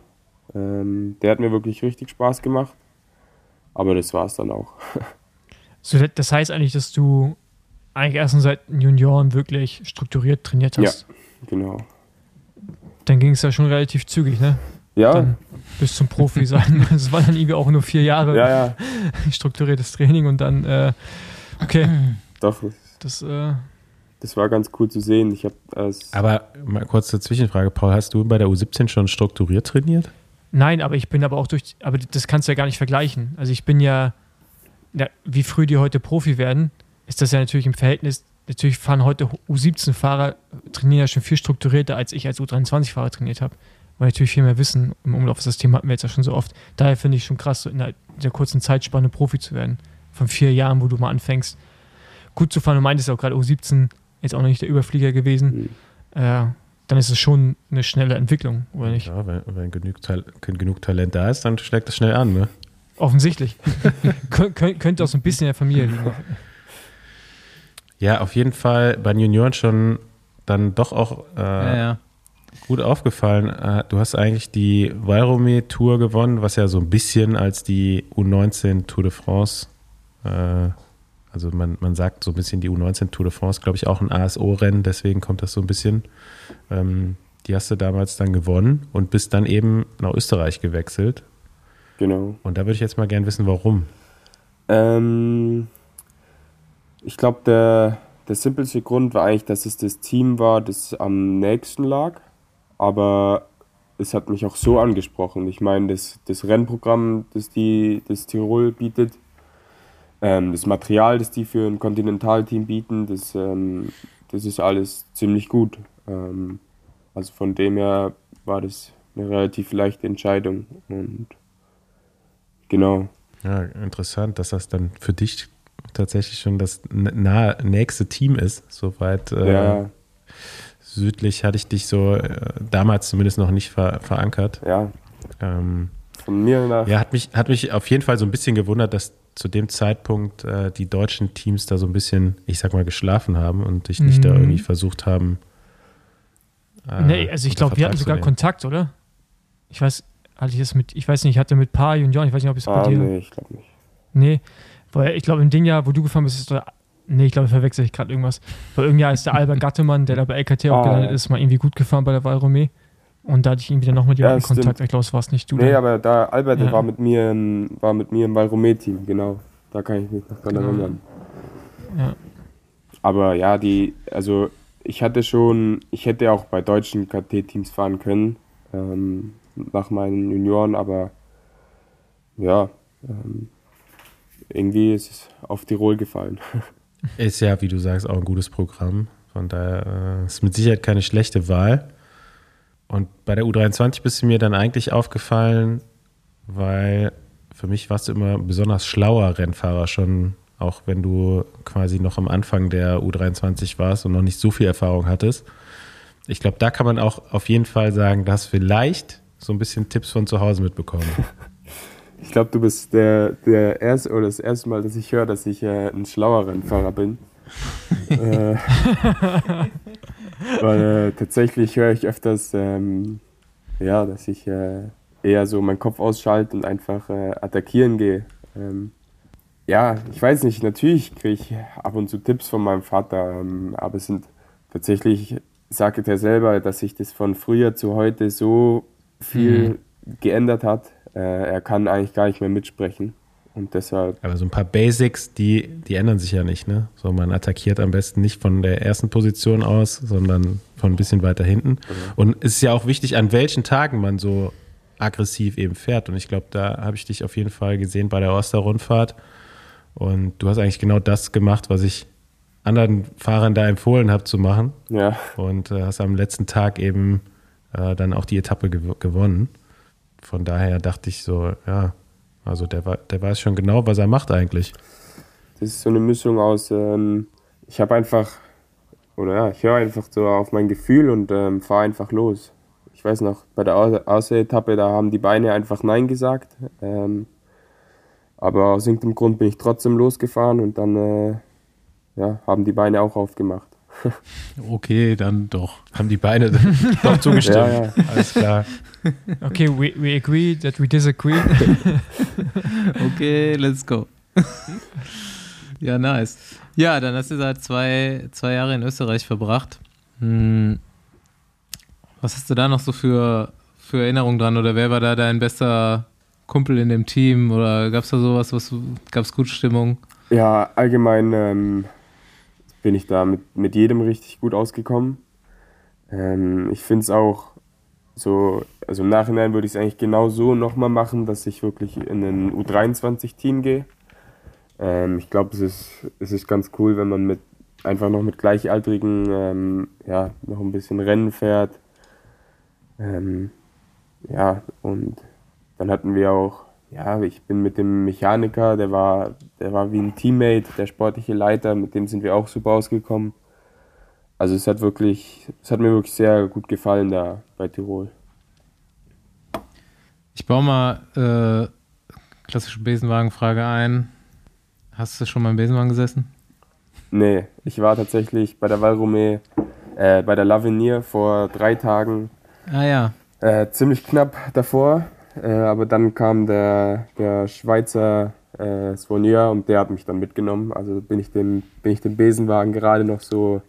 Ähm, der hat mir wirklich richtig Spaß gemacht. Aber das war es dann auch. So, das- heißt eigentlich, dass du eigentlich erst seit Junioren wirklich strukturiert trainiert hast. Genau. Dann ging es ja schon relativ zügig, ne? Ja, Dann bis zum Profi sein. Es waren dann irgendwie auch nur vier Jahre ja, ja, strukturiertes Training und dann, äh, okay, doch. das, äh, Das war ganz cool zu sehen. Ich habe als Aber mal kurz zur Zwischenfrage, Paul, hast du bei der U17 schon strukturiert trainiert? Nein, aber ich bin aber auch durch, aber das kannst du ja gar nicht vergleichen. Also ich bin ja, ja, wie früh die heute Profi werden, ist das ja natürlich im Verhältnis, natürlich fahren heute U17-Fahrer, trainieren ja schon viel strukturierter, als ich als U23-Fahrer trainiert habe. Weil natürlich viel mehr Wissen im Umlaufssystem hatten wir jetzt ja schon so oft. Daher finde ich schon krass, so in der, der kurzen Zeitspanne Profi zu werden. von vier Jahren, wo du mal anfängst, gut zu fahren. Du meintest auch gerade U17, jetzt auch noch nicht der Überflieger gewesen. Mhm. Äh, dann ist es schon eine schnelle Entwicklung, oder nicht? Ja, wenn, wenn genug, genug, Talent da ist, dann schlägt das schnell an, ne? Offensichtlich. Kön könnte auch so ein bisschen in der Familie liegen. Ja, auf jeden Fall bei den Junioren schon dann doch auch äh, ja, ja. Gut aufgefallen. Äh, du hast eigentlich die Valrome Tour gewonnen, was ja so ein bisschen als die U19 Tour de France, äh, also man, man sagt so ein bisschen die U19 Tour de France, glaube ich, auch ein ASO-Rennen, deswegen kommt das so ein bisschen. Ähm, die hast du damals dann gewonnen und bist dann eben nach Österreich gewechselt. Genau. Und da würde ich jetzt mal gern wissen, warum. Ähm, ich glaube, der, der simpelste Grund war eigentlich, dass es das Team war, das am nächsten lag. Aber es hat mich auch so angesprochen. Ich meine, das, das Rennprogramm, das, die, das Tirol bietet, ähm, das Material, das die für ein Kontinentalteam bieten, das, ähm, das ist alles ziemlich gut. Ähm, also von dem her war das eine relativ leichte Entscheidung. Und genau. Ja, interessant, dass das dann für dich tatsächlich schon das nahe, nächste Team ist. Soweit äh, ja. Südlich hatte ich dich so äh, damals zumindest noch nicht ver verankert. Ja. Ähm, Von mir nach. Ja, hat mich, hat mich auf jeden Fall so ein bisschen gewundert, dass zu dem Zeitpunkt äh, die deutschen Teams da so ein bisschen, ich sag mal, geschlafen haben und dich nicht mhm. da irgendwie versucht haben. Äh, nee, also ich glaube, wir hatten sogar Kontakt, oder? Ich weiß, hatte ich das mit, ich weiß nicht, ich hatte mit paar Junioren, ich weiß nicht, ob ich es ah, bei dir. Nee, ich glaube nicht. Nee, weil ich glaube, im Ding ja, wo du gefahren bist, ist da. Nee, ich glaube, verwechsel ich gerade irgendwas. Weil irgendjahr ist der Albert Gattemann, der da bei LKT auch ah, gelandet ist, mal irgendwie gut gefahren bei der Valrome. Und da hatte ich irgendwie dann noch mit jemandem ja, Kontakt. Ich glaube, es war es nicht du. Nee, dann. aber da Albert ja. war mit mir im, war mit mir im Valrome-Team, genau. Da kann ich mich noch dran genau. erinnern. Ja. Aber ja, die, also ich hatte schon, ich hätte auch bei deutschen KT-Teams fahren können, ähm, nach meinen Junioren, aber ja, ähm, irgendwie ist es auf Tirol gefallen. Ist ja, wie du sagst, auch ein gutes Programm. Von daher äh, ist mit Sicherheit keine schlechte Wahl. Und bei der U23 bist du mir dann eigentlich aufgefallen, weil für mich warst du immer ein besonders schlauer Rennfahrer schon, auch wenn du quasi noch am Anfang der U23 warst und noch nicht so viel Erfahrung hattest. Ich glaube, da kann man auch auf jeden Fall sagen, dass vielleicht so ein bisschen Tipps von zu Hause mitbekommen. Ich glaube, du bist der, der erste oder das erste Mal, dass ich höre, dass ich äh, ein schlauer Rennfahrer bin. äh, weil äh, tatsächlich höre ich öfters, ähm, ja, dass ich äh, eher so meinen Kopf ausschalte und einfach äh, attackieren gehe. Ähm, ja, ich weiß nicht, natürlich kriege ich ab und zu Tipps von meinem Vater, ähm, aber es sind tatsächlich, sagt er selber, dass sich das von früher zu heute so viel mhm. geändert hat äh, er kann eigentlich gar nicht mehr mitsprechen. Und deshalb. Aber so ein paar Basics, die, die ändern sich ja nicht, ne? So, man attackiert am besten nicht von der ersten Position aus, sondern von ein bisschen weiter hinten. Mhm. Und es ist ja auch wichtig, an welchen Tagen man so aggressiv eben fährt. Und ich glaube, da habe ich dich auf jeden Fall gesehen bei der Osterrundfahrt. Und du hast eigentlich genau das gemacht, was ich anderen Fahrern da empfohlen habe zu machen. Ja. Und äh, hast am letzten Tag eben äh, dann auch die Etappe gew gewonnen von daher dachte ich so, ja, also der, der weiß schon genau, was er macht eigentlich. Das ist so eine Mischung aus, ähm, ich habe einfach, oder ja, ich höre einfach so auf mein Gefühl und ähm, fahre einfach los. Ich weiß noch, bei der Außer-Etappe, da haben die Beine einfach Nein gesagt. Ähm, aber aus irgendeinem Grund bin ich trotzdem losgefahren und dann äh, ja, haben die Beine auch aufgemacht. Okay, dann doch. Haben die Beine doch zugestimmt. Ja, ja. Alles klar. Okay, we, we agree that we disagree. okay, let's go. ja, nice. Ja, dann hast du seit zwei, zwei Jahre in Österreich verbracht. Hm. Was hast du da noch so für, für Erinnerungen dran? Oder wer war da dein bester Kumpel in dem Team? Oder gab es da sowas, was gab es gute Stimmung? Ja, allgemein ähm, bin ich da mit, mit jedem richtig gut ausgekommen. Ähm, ich finde es auch so, also im Nachhinein würde ich es eigentlich genau so nochmal machen, dass ich wirklich in ein U23-Team gehe. Ähm, ich glaube, es ist, es ist ganz cool, wenn man mit einfach noch mit Gleichaltrigen ähm, ja, noch ein bisschen Rennen fährt. Ähm, ja, und dann hatten wir auch, ja, ich bin mit dem Mechaniker, der war der war wie ein Teammate, der sportliche Leiter, mit dem sind wir auch super ausgekommen. Also es hat wirklich, es hat mir wirklich sehr gut gefallen da bei Tirol. Ich baue mal äh, klassische Besenwagenfrage ein. Hast du schon mal im Besenwagen gesessen? Nee, ich war tatsächlich bei der Valromé, äh, bei der Lavenier vor drei Tagen. Ah ja. Äh, ziemlich knapp davor, äh, aber dann kam der, der Schweizer äh, Svonier und der hat mich dann mitgenommen. Also bin ich dem, bin ich dem Besenwagen gerade noch so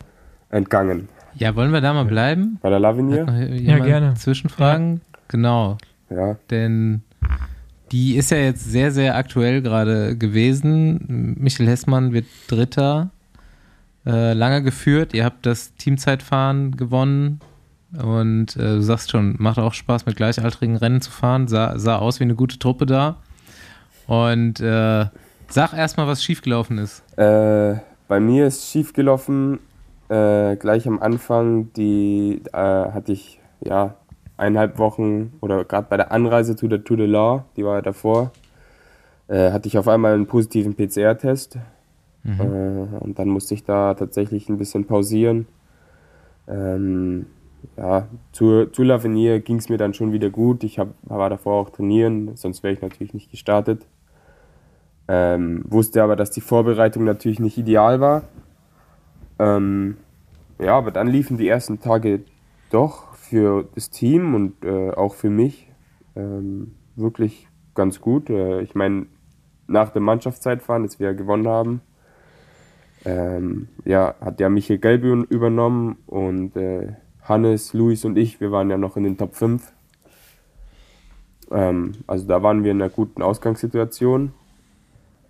entgangen. Ja, wollen wir da mal bleiben? Bei der Lavinier? Ja, gerne. Zwischenfragen? Ja. Genau. Ja. Denn die ist ja jetzt sehr, sehr aktuell gerade gewesen. Michael Hessmann wird Dritter. Äh, lange geführt. Ihr habt das Teamzeitfahren gewonnen. Und äh, du sagst schon, macht auch Spaß, mit gleichaltrigen Rennen zu fahren. Sah, sah aus wie eine gute Truppe da. Und äh, sag erstmal, was schiefgelaufen ist. Äh, bei mir ist schiefgelaufen, äh, gleich am Anfang, die äh, hatte ich ja eineinhalb Wochen oder gerade bei der Anreise zu der Tour de La, die war ja davor, äh, hatte ich auf einmal einen positiven PCR-Test. Mhm. Äh, und dann musste ich da tatsächlich ein bisschen pausieren. Ähm, ja, zur, zu Lavenier ging es mir dann schon wieder gut. Ich hab, war davor auch trainieren, sonst wäre ich natürlich nicht gestartet. Ähm, wusste aber, dass die Vorbereitung natürlich nicht ideal war. Ähm, ja, aber dann liefen die ersten Tage doch für das Team und äh, auch für mich ähm, wirklich ganz gut. Äh, ich meine, nach dem Mannschaftszeitfahren, das wir gewonnen haben, ähm, ja, hat ja Michael Gelbe übernommen und äh, Hannes, Luis und ich, wir waren ja noch in den Top 5. Ähm, also da waren wir in einer guten Ausgangssituation.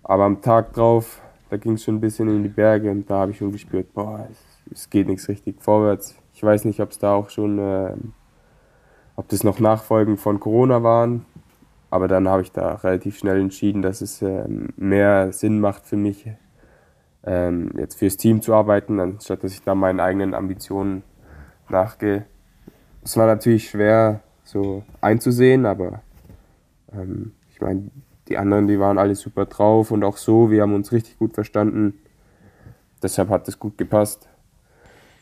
Aber am Tag drauf, da ging es schon ein bisschen in die Berge und da habe ich schon gespürt, boah, es, es, geht nichts richtig vorwärts. Ich weiß nicht, ob es da auch schon, äh, ob das noch Nachfolgen von Corona waren. Aber dann habe ich da relativ schnell entschieden, dass es äh, mehr Sinn macht für mich, ähm, jetzt fürs Team zu arbeiten, anstatt dass ich da meinen eigenen Ambitionen nachgehe. Es war natürlich schwer so einzusehen, aber ähm, ich meine, die anderen, die waren alle super drauf und auch so, wir haben uns richtig gut verstanden. Deshalb hat es gut gepasst.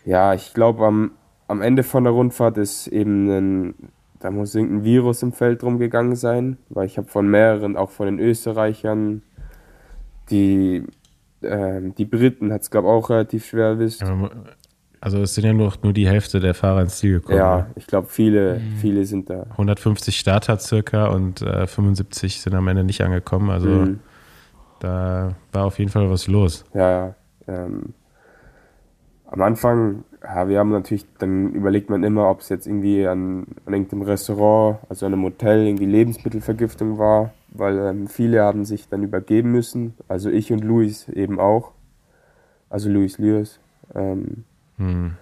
Ja, ich glaube, am, am Ende von der Rundfahrt ist eben ein, da muss irgendein Virus im Feld rumgegangen sein, weil ich habe von mehreren, auch von den Österreichern, die, äh, die Briten hat es, glaube ich, auch relativ schwer erwischt. Ja, also es sind ja nur, nur die Hälfte der Fahrer ins Ziel gekommen. Ja, ne? ich glaube, viele, mhm. viele sind da. 150 Starter circa und äh, 75 sind am Ende nicht angekommen. Also mhm. da war auf jeden Fall was los. Ja, ja. Ähm, am Anfang, ja, wir haben natürlich, dann überlegt man immer, ob es jetzt irgendwie an, an irgendeinem Restaurant, also an einem Hotel, irgendwie Lebensmittelvergiftung war, weil ähm, viele haben sich dann übergeben müssen. Also ich und Luis eben auch. Also Luis Lewis. Ähm, hm.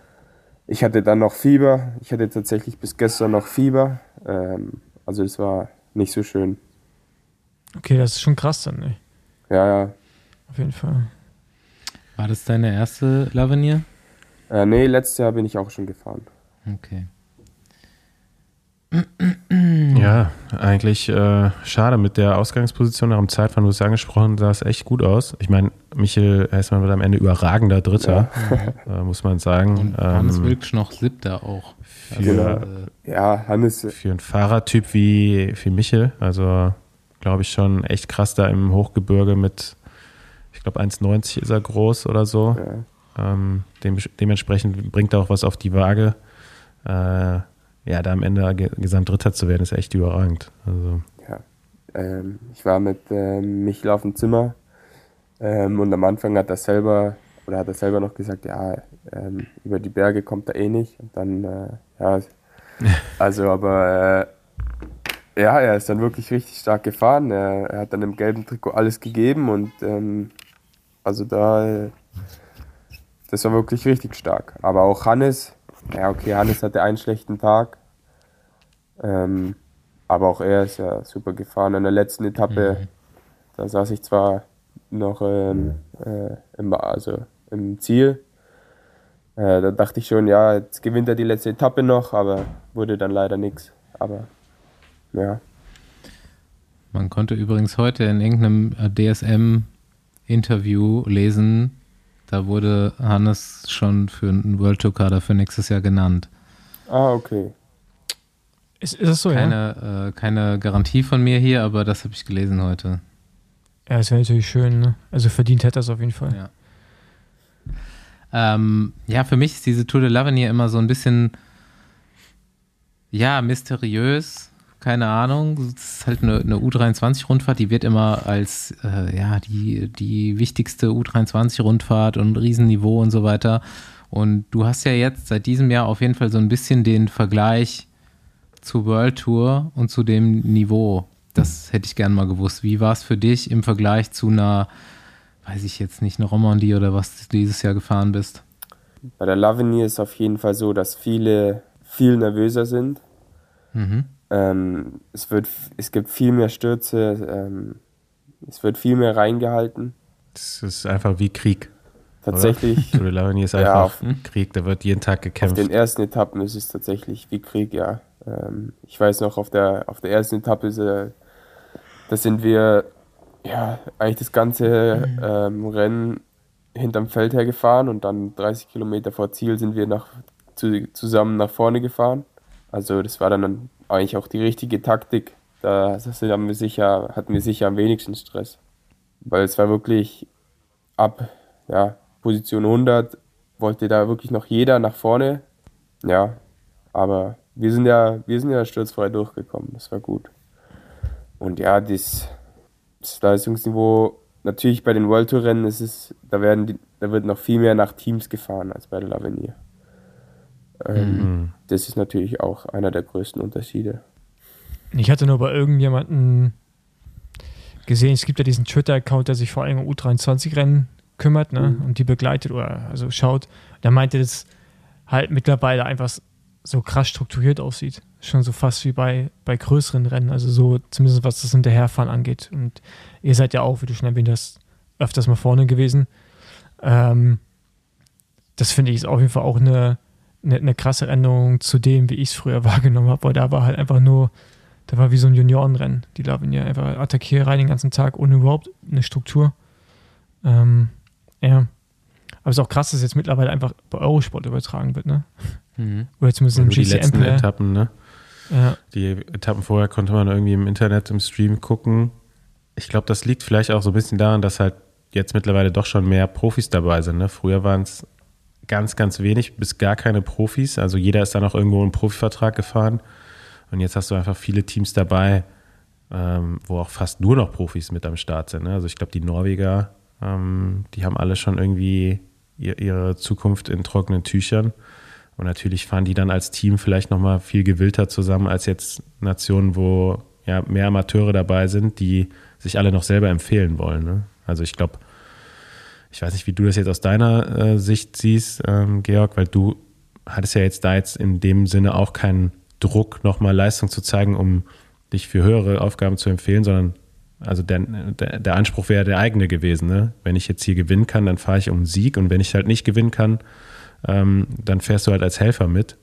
Ich hatte dann noch Fieber. Ich hatte tatsächlich bis gestern noch Fieber. Ähm, also es war nicht so schön. Okay, das ist schon krass dann, ne? Ja, ja. Auf jeden Fall. War das deine erste Lavenier? Äh, nee, letztes Jahr bin ich auch schon gefahren. Okay. Ja, eigentlich äh, schade mit der Ausgangsposition nach dem Zeitfahren, du hast es angesprochen, sah es echt gut aus. Ich meine, Michel Hessmann wird am Ende überragender Dritter, ja. äh, muss man sagen. Und Hannes ähm, Wilksch noch Siebter auch. Für, genau. äh, ja, Hannes. Für einen Fahrertyp wie, wie Michel, also glaube ich schon echt krass da im Hochgebirge mit, ich glaube 1,90 ist er groß oder so. Ja. Ähm, dem, dementsprechend bringt er auch was auf die Waage. Äh, ja, da am Ende Gesamtdritter zu werden, ist echt überragend. Also. Ja, ähm, ich war mit ähm, Michel auf dem Zimmer ähm, und am Anfang hat er selber, oder hat er selber noch gesagt, ja, ähm, über die Berge kommt er eh nicht. Und dann, äh, ja, also aber äh, ja, er ist dann wirklich richtig stark gefahren. Er, er, hat dann im gelben Trikot alles gegeben und ähm, also da, äh, das war wirklich richtig stark. Aber auch Hannes, ja, okay, Hannes hatte einen schlechten Tag. Ähm, aber auch er ist ja super gefahren. In der letzten Etappe, mhm. da saß ich zwar noch ähm, äh, im, also im Ziel. Äh, da dachte ich schon, ja, jetzt gewinnt er die letzte Etappe noch, aber wurde dann leider nichts. Aber ja. Man konnte übrigens heute in irgendeinem DSM Interview lesen, da wurde Hannes schon für einen World Tour Kader für nächstes Jahr genannt. Ah, okay. Ist, ist das so, ja? keine, äh, keine Garantie von mir hier, aber das habe ich gelesen heute. Ja, das wäre natürlich schön, ne? Also verdient hätte er es auf jeden Fall. Ja. Ähm, ja, für mich ist diese Tour de l'Avenir immer so ein bisschen, ja, mysteriös. Keine Ahnung. Es ist halt eine, eine U23-Rundfahrt, die wird immer als, äh, ja, die, die wichtigste U23-Rundfahrt und Riesenniveau und so weiter. Und du hast ja jetzt seit diesem Jahr auf jeden Fall so ein bisschen den Vergleich zur World Tour und zu dem Niveau. Das hätte ich gerne mal gewusst. Wie war es für dich im Vergleich zu einer, weiß ich jetzt nicht, eine Romandie oder was du dieses Jahr gefahren bist? Bei der Lavinier ist auf jeden Fall so, dass viele viel nervöser sind. Mhm. Ähm, es, wird, es gibt viel mehr Stürze, ähm, es wird viel mehr reingehalten. Das ist einfach wie Krieg. Tatsächlich. L'Avenir ist Ja, einfach auf- Krieg, da wird jeden Tag Auf gekämpft. den ersten Etappen ist es tatsächlich wie Krieg, ja. Ähm, ich weiß noch, auf der, auf der ersten Etappe, ist, äh, da sind wir ja eigentlich das ganze ähm, Rennen hinterm Feld her gefahren und dann 30 Kilometer vor Ziel sind wir nach, zu, zusammen nach vorne gefahren. Also das war dann eigentlich auch die richtige Taktik. Da das haben wir sicher, hatten wir sicher am wenigsten Stress. Weil es war wirklich ab ja, Position 100 wollte da wirklich noch jeder nach vorne. Ja, aber wir sind ja, wir sind ja sturzfrei durchgekommen. Das war gut. Und ja, das, das Leistungsniveau, natürlich bei den World Tour Rennen ist es, da werden die, da wird noch viel mehr nach Teams gefahren als bei der Lavenier. Ähm, Mhm. Das ist natürlich auch einer der größten Unterschiede. Ich hatte nur bei irgendjemanden gesehen, es gibt ja diesen Twitter-Account, der sich vor allem um U23-Rennen kümmert ne? Mhm. und die begleitet oder also schaut. Der meinte, dass halt mittlerweile einfach so krass strukturiert aussieht. Schon so fast wie bei, bei größeren Rennen, also so zumindest was das Hinterherfahren angeht. Und ihr seid ja auch, wie du schon erwähnt hast, öfters mal vorne gewesen. Ähm, das finde ich ist auf jeden Fall auch eine, eine, eine krasse Änderung zu dem, wie ich es früher wahrgenommen habe, weil da war halt einfach nur, da war wie so ein Juniorenrennen. Die laufen ja einfach attackieren rein den ganzen Tag ohne überhaupt eine Struktur. Ähm, ja. Aber es ist auch krass, dass jetzt mittlerweile einfach bei Eurosport übertragen wird, ne? Mhm. Oder zumindest Nur im die letzten GCM-Player. Etappen, ne? Ja. Die Etappen vorher konnte man irgendwie im Internet im Stream gucken. Ich glaube, das liegt vielleicht auch so ein bisschen daran, dass halt jetzt mittlerweile doch schon mehr Profis dabei sind. Ne? Früher waren es ganz, ganz wenig bis gar keine Profis. Also jeder ist dann auch irgendwo einen Profivertrag gefahren. Und jetzt hast du einfach viele Teams dabei, ähm, wo auch fast nur noch Profis mit am Start sind. Ne? Also ich glaube, die Norweger, ähm, die haben alle schon irgendwie ihr, ihre Zukunft in trockenen Tüchern. Und natürlich fahren die dann als Team vielleicht nochmal viel gewillter zusammen als jetzt Nationen, wo ja mehr Amateure dabei sind, die sich alle noch selber empfehlen wollen. Ne? Also ich glaube, ich weiß nicht, wie du das jetzt aus deiner äh, Sicht siehst, ähm, Georg, weil du hattest ja jetzt da jetzt in dem Sinne auch keinen Druck, nochmal Leistung zu zeigen, um dich für höhere Aufgaben zu empfehlen, sondern also der, der, der Anspruch wäre der eigene gewesen. Ne? Wenn ich jetzt hier gewinnen kann, dann fahre ich um Sieg und wenn ich halt nicht gewinnen kann, ähm, dann fährst du halt als Helfer mit.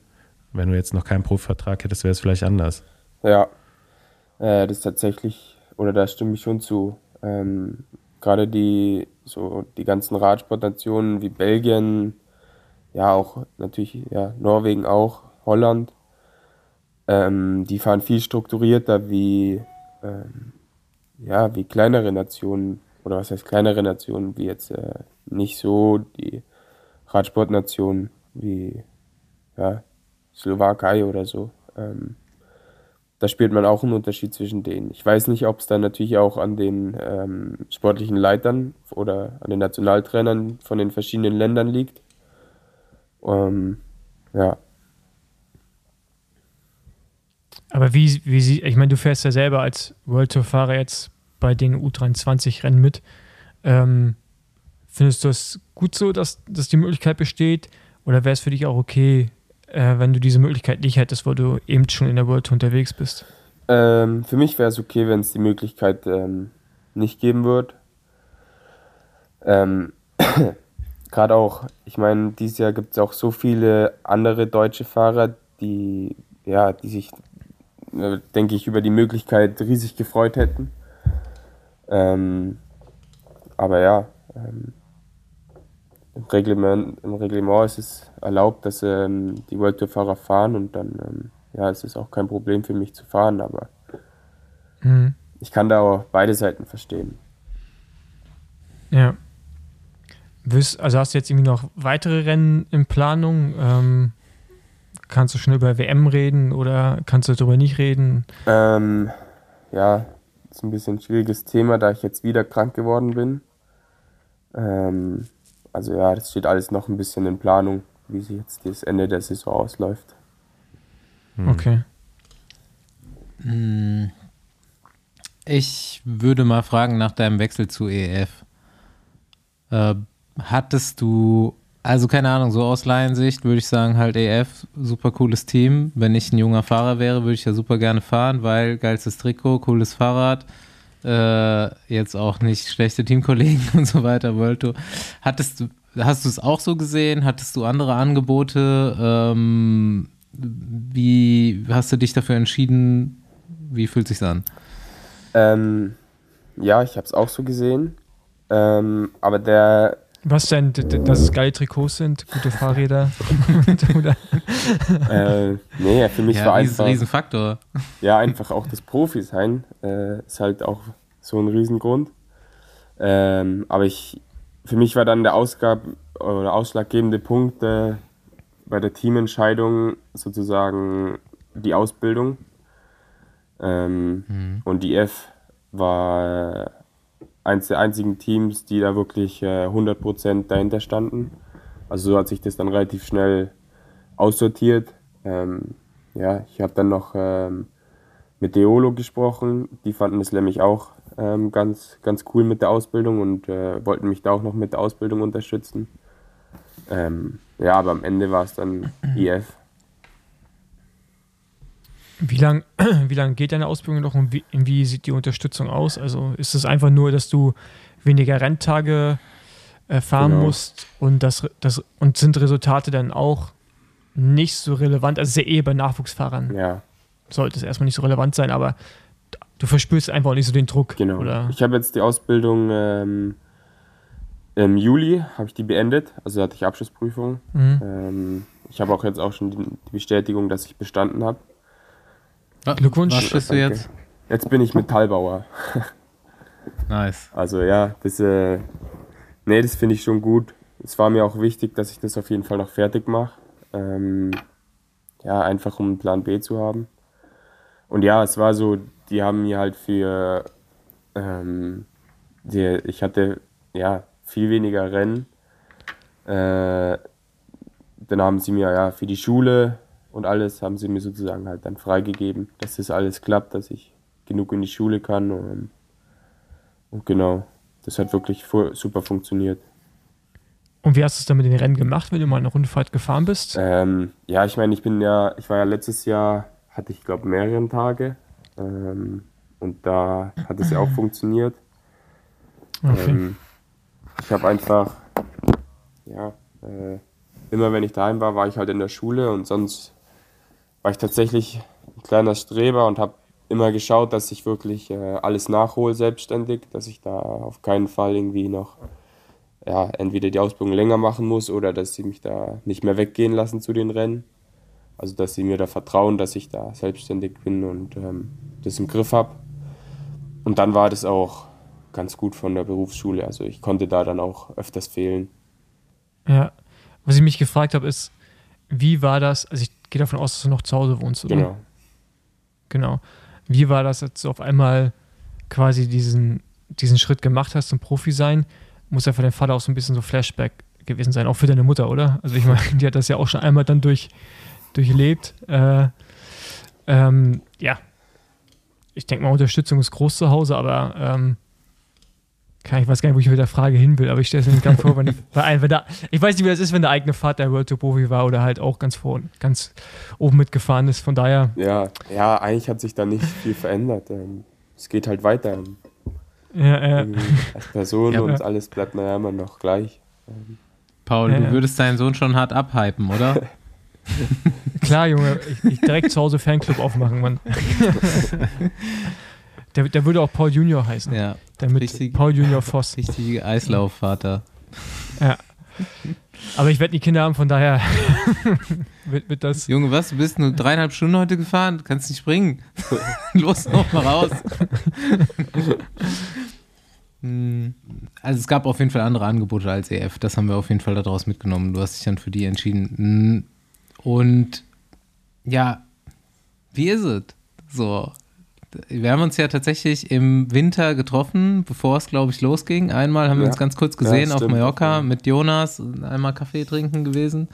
Wenn du jetzt noch keinen Profivertrag hättest, wäre es vielleicht anders. Ja, äh, das ist tatsächlich, oder da stimme ich schon zu. Ähm, Gerade die, so die ganzen Radsportnationen wie Belgien, ja auch natürlich, ja, Norwegen auch, Holland, ähm, die fahren viel strukturierter wie, ähm, ja, wie kleinere Nationen, oder was heißt kleinere Nationen, wie jetzt äh, nicht so die Radsportnationen wie ja, Slowakei oder so. Ähm, da spielt man auch einen Unterschied zwischen denen. Ich weiß nicht, ob es dann natürlich auch an den ähm, sportlichen Leitern oder an den Nationaltrainern von den verschiedenen Ländern liegt. Ähm, ja. Aber wie, wie sie, ich meine, du fährst ja selber als World Tour-Fahrer jetzt bei den U23-Rennen mit. Ähm, findest du es gut so, dass, dass die Möglichkeit besteht? Oder wäre es für dich auch okay, äh, wenn du diese Möglichkeit nicht hättest, wo du eben schon in der World unterwegs bist? Ähm, für mich wäre es okay, wenn es die Möglichkeit ähm, nicht geben wird. Ähm, Gerade auch, ich meine, dieses Jahr gibt es auch so viele andere deutsche Fahrer, die, ja, die sich, äh, denke ich, über die Möglichkeit riesig gefreut hätten. Ähm, aber ja, ähm, im, Reglement, im Reglement ist es erlaubt, dass ähm, die World Tour-Fahrer fahren und dann ähm, ja, es ist auch kein Problem für mich zu fahren, aber Mhm. ich kann da auch beide Seiten verstehen. Ja. Also hast du jetzt irgendwie noch weitere Rennen in Planung? Ähm, kannst du schon über WM reden oder kannst du darüber nicht reden? Ähm, ja, ist ein bisschen ein schwieriges Thema, da ich jetzt wieder krank geworden bin. Ähm, also ja, das steht alles noch ein bisschen in Planung, wie sich jetzt das Ende der Saison ausläuft. Okay. Hm. Ich würde mal fragen nach deinem Wechsel zu EF. Äh, hattest du, also keine Ahnung, so aus Laiensicht würde ich sagen, halt EF, super cooles Team. Wenn ich ein junger Fahrer wäre, würde ich ja super gerne fahren, weil geilstes Trikot, cooles Fahrrad, äh, jetzt auch nicht schlechte Teamkollegen und so weiter, World Tour. Hattest du, hast du es auch so gesehen? Hattest du andere Angebote? Ähm, wie hast du dich dafür entschieden? Wie fühlt sich's an? Ähm, ja, ich habe es auch so gesehen. Ähm, aber der, Was denn, dass es geile Trikots sind, gute Fahrräder? Oder- äh, nee, für mich Ja, war einfach, Riesenfaktor. ja, einfach auch das Profi sein, äh, ist halt auch so ein Riesengrund. Ähm, aber ich, für mich war dann der Ausgab oder ausschlaggebende Punkt äh, bei der Teamentscheidung sozusagen die Ausbildung. Ähm, Und die F war äh, eins der einzigen Teams, die da wirklich äh, 100% dahinter standen. Also so hat sich das dann relativ schnell aussortiert. Ähm, ja, ich habe dann noch ähm, mit Deolo gesprochen. Die fanden es nämlich auch ähm, ganz, ganz cool mit der Ausbildung und äh, wollten mich da auch noch mit der Ausbildung unterstützen. Ähm, ja, aber am Ende war es dann IF. Wie lang, wie lang geht deine Ausbildung noch und wie, wie sieht die Unterstützung aus? Also ist es einfach nur, dass du weniger Renntage äh, fahren Genau. musst und das, das und sind Resultate dann auch nicht so relevant? Also ist ja eh bei Nachwuchsfahrern Ja, sollte es erstmal nicht so relevant sein, aber du verspürst einfach auch nicht so den Druck. genau. Oder? Ich habe jetzt die Ausbildung ähm, im Juli habe ich die beendet, also hatte ich Abschlussprüfung. Mhm. Ähm, ich habe auch jetzt auch schon die, die Bestätigung, dass ich bestanden habe. Glückwunsch. Was bist du Danke. jetzt? Jetzt bin ich Metallbauer. Nice. Also ja, das, äh, nee, das finde ich schon gut. Es war mir auch wichtig, dass ich das auf jeden Fall noch fertig mache. Ähm, ja, einfach um einen Plan B zu haben. Und ja, es war so, die haben mir halt für, ähm, die, ich hatte ja viel weniger Rennen. Äh, dann haben sie mir ja für die Schule und alles haben sie mir sozusagen halt dann freigegeben, dass das alles klappt, dass ich genug in die Schule kann und und genau, das hat wirklich super funktioniert. Und wie hast du es dann mit den Rennen gemacht, wenn du mal eine Rundfahrt gefahren bist? Ähm, ja, ich meine, ich bin ja, ich war ja letztes Jahr, hatte ich glaube mehrere Tage ähm, und da hat es ja auch funktioniert. Okay. Ähm, ich habe einfach, ja, äh, immer wenn ich daheim war, war ich halt in der Schule und sonst war ich tatsächlich ein kleiner Streber und habe immer geschaut, dass ich wirklich äh, alles nachhole selbstständig, dass ich da auf keinen Fall irgendwie noch ja, entweder die Ausbildung länger machen muss oder dass sie mich da nicht mehr weggehen lassen zu den Rennen. Also dass sie mir da vertrauen, dass ich da selbstständig bin und ähm, das im Griff habe. Und dann war das auch ganz gut von der Berufsschule. Also ich konnte da dann auch öfters fehlen. Ja. Was ich mich gefragt habe, ist, wie war das? Also ich gehe davon aus, dass du noch zu Hause wohnst, oder? Genau. Genau. Wie war das, als du auf einmal quasi diesen, diesen Schritt gemacht hast zum Profi sein? Muss ja für deinen Vater auch so ein bisschen so Flashback gewesen sein, auch für deine Mutter, oder? Also ich meine, die hat das ja auch schon einmal dann durch, durchlebt. Äh, ähm, ja. Ich denke mal, Unterstützung ist groß zu Hause, aber ähm, kann, ich weiß gar nicht, wo ich mit der Frage hin will, aber ich stelle es mir nicht ganz vor, wenn, weil, wenn da, ich weiß nicht, wie das ist, wenn der eigene Vater World Tour Profi war oder halt auch ganz vor, ganz oben mitgefahren ist. Von daher, Ja, ja, eigentlich hat sich da nicht viel verändert. Ähm, Es geht halt weiter. ja, ja. Irgendwie Als Person Ja, und alles bleibt naja immer noch gleich. Paul, Ja, du ja. würdest deinen Sohn schon hart abhypen, oder? Klar, Junge, ich, ich direkt zu Hause Fanclub aufmachen, Mann. Der, der würde auch Paul Junior heißen. Ja, Damit richtig- Paul Junior Voss. richtige Eislaufvater. Ja. Aber ich werde nie Kinder haben, von daher wird, wird das. Junge, was? Du bist nur dreieinhalb Stunden heute gefahren? Du kannst nicht springen. Los, noch mal raus. Hm, also es gab auf jeden Fall andere Angebote als EF. Das haben wir auf jeden Fall daraus mitgenommen. Du hast dich dann für die entschieden. Hm, Und ja, wie ist es? So. Wir haben uns ja tatsächlich im Winter getroffen, bevor es, glaube ich, losging. Einmal haben wir Ja. uns ganz kurz Ja, gesehen auf stimmt. Mallorca Ja. mit Jonas, einmal Kaffee trinken gewesen.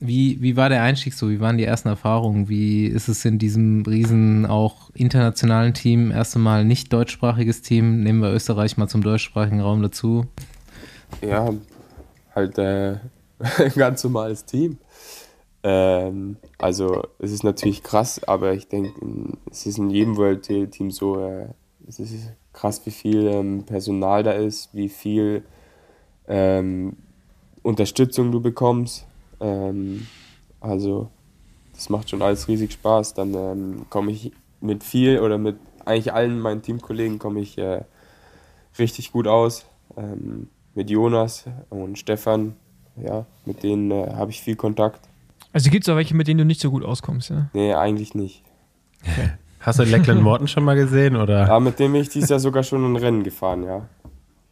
Wie, wie war der Einstieg so? Wie waren die ersten Erfahrungen? Wie ist es in diesem riesen, auch internationalen Team? Erste Mal nicht deutschsprachiges Team. Nehmen wir Österreich mal zum deutschsprachigen Raum dazu. Ja, halt äh, ein ganz normales Team. Ähm, also es ist natürlich krass, aber ich denke, es ist in jedem World Team so, äh, es ist krass, wie viel ähm, Personal da ist, wie viel ähm, Unterstützung du bekommst. Ähm, also das macht schon alles riesig Spaß. Dann ähm, komme ich mit viel oder mit eigentlich allen meinen Teamkollegen komme ich äh, richtig gut aus. Ähm, mit Jonas und Stefan, ja, mit denen äh, habe ich viel Kontakt. Also gibt es auch welche, mit denen du nicht so gut auskommst, ja? Nee, eigentlich nicht. Hast du Leckland Morton schon mal gesehen? Oder? Ja, mit dem bin ich dieses Jahr sogar schon ein Rennen gefahren, ja.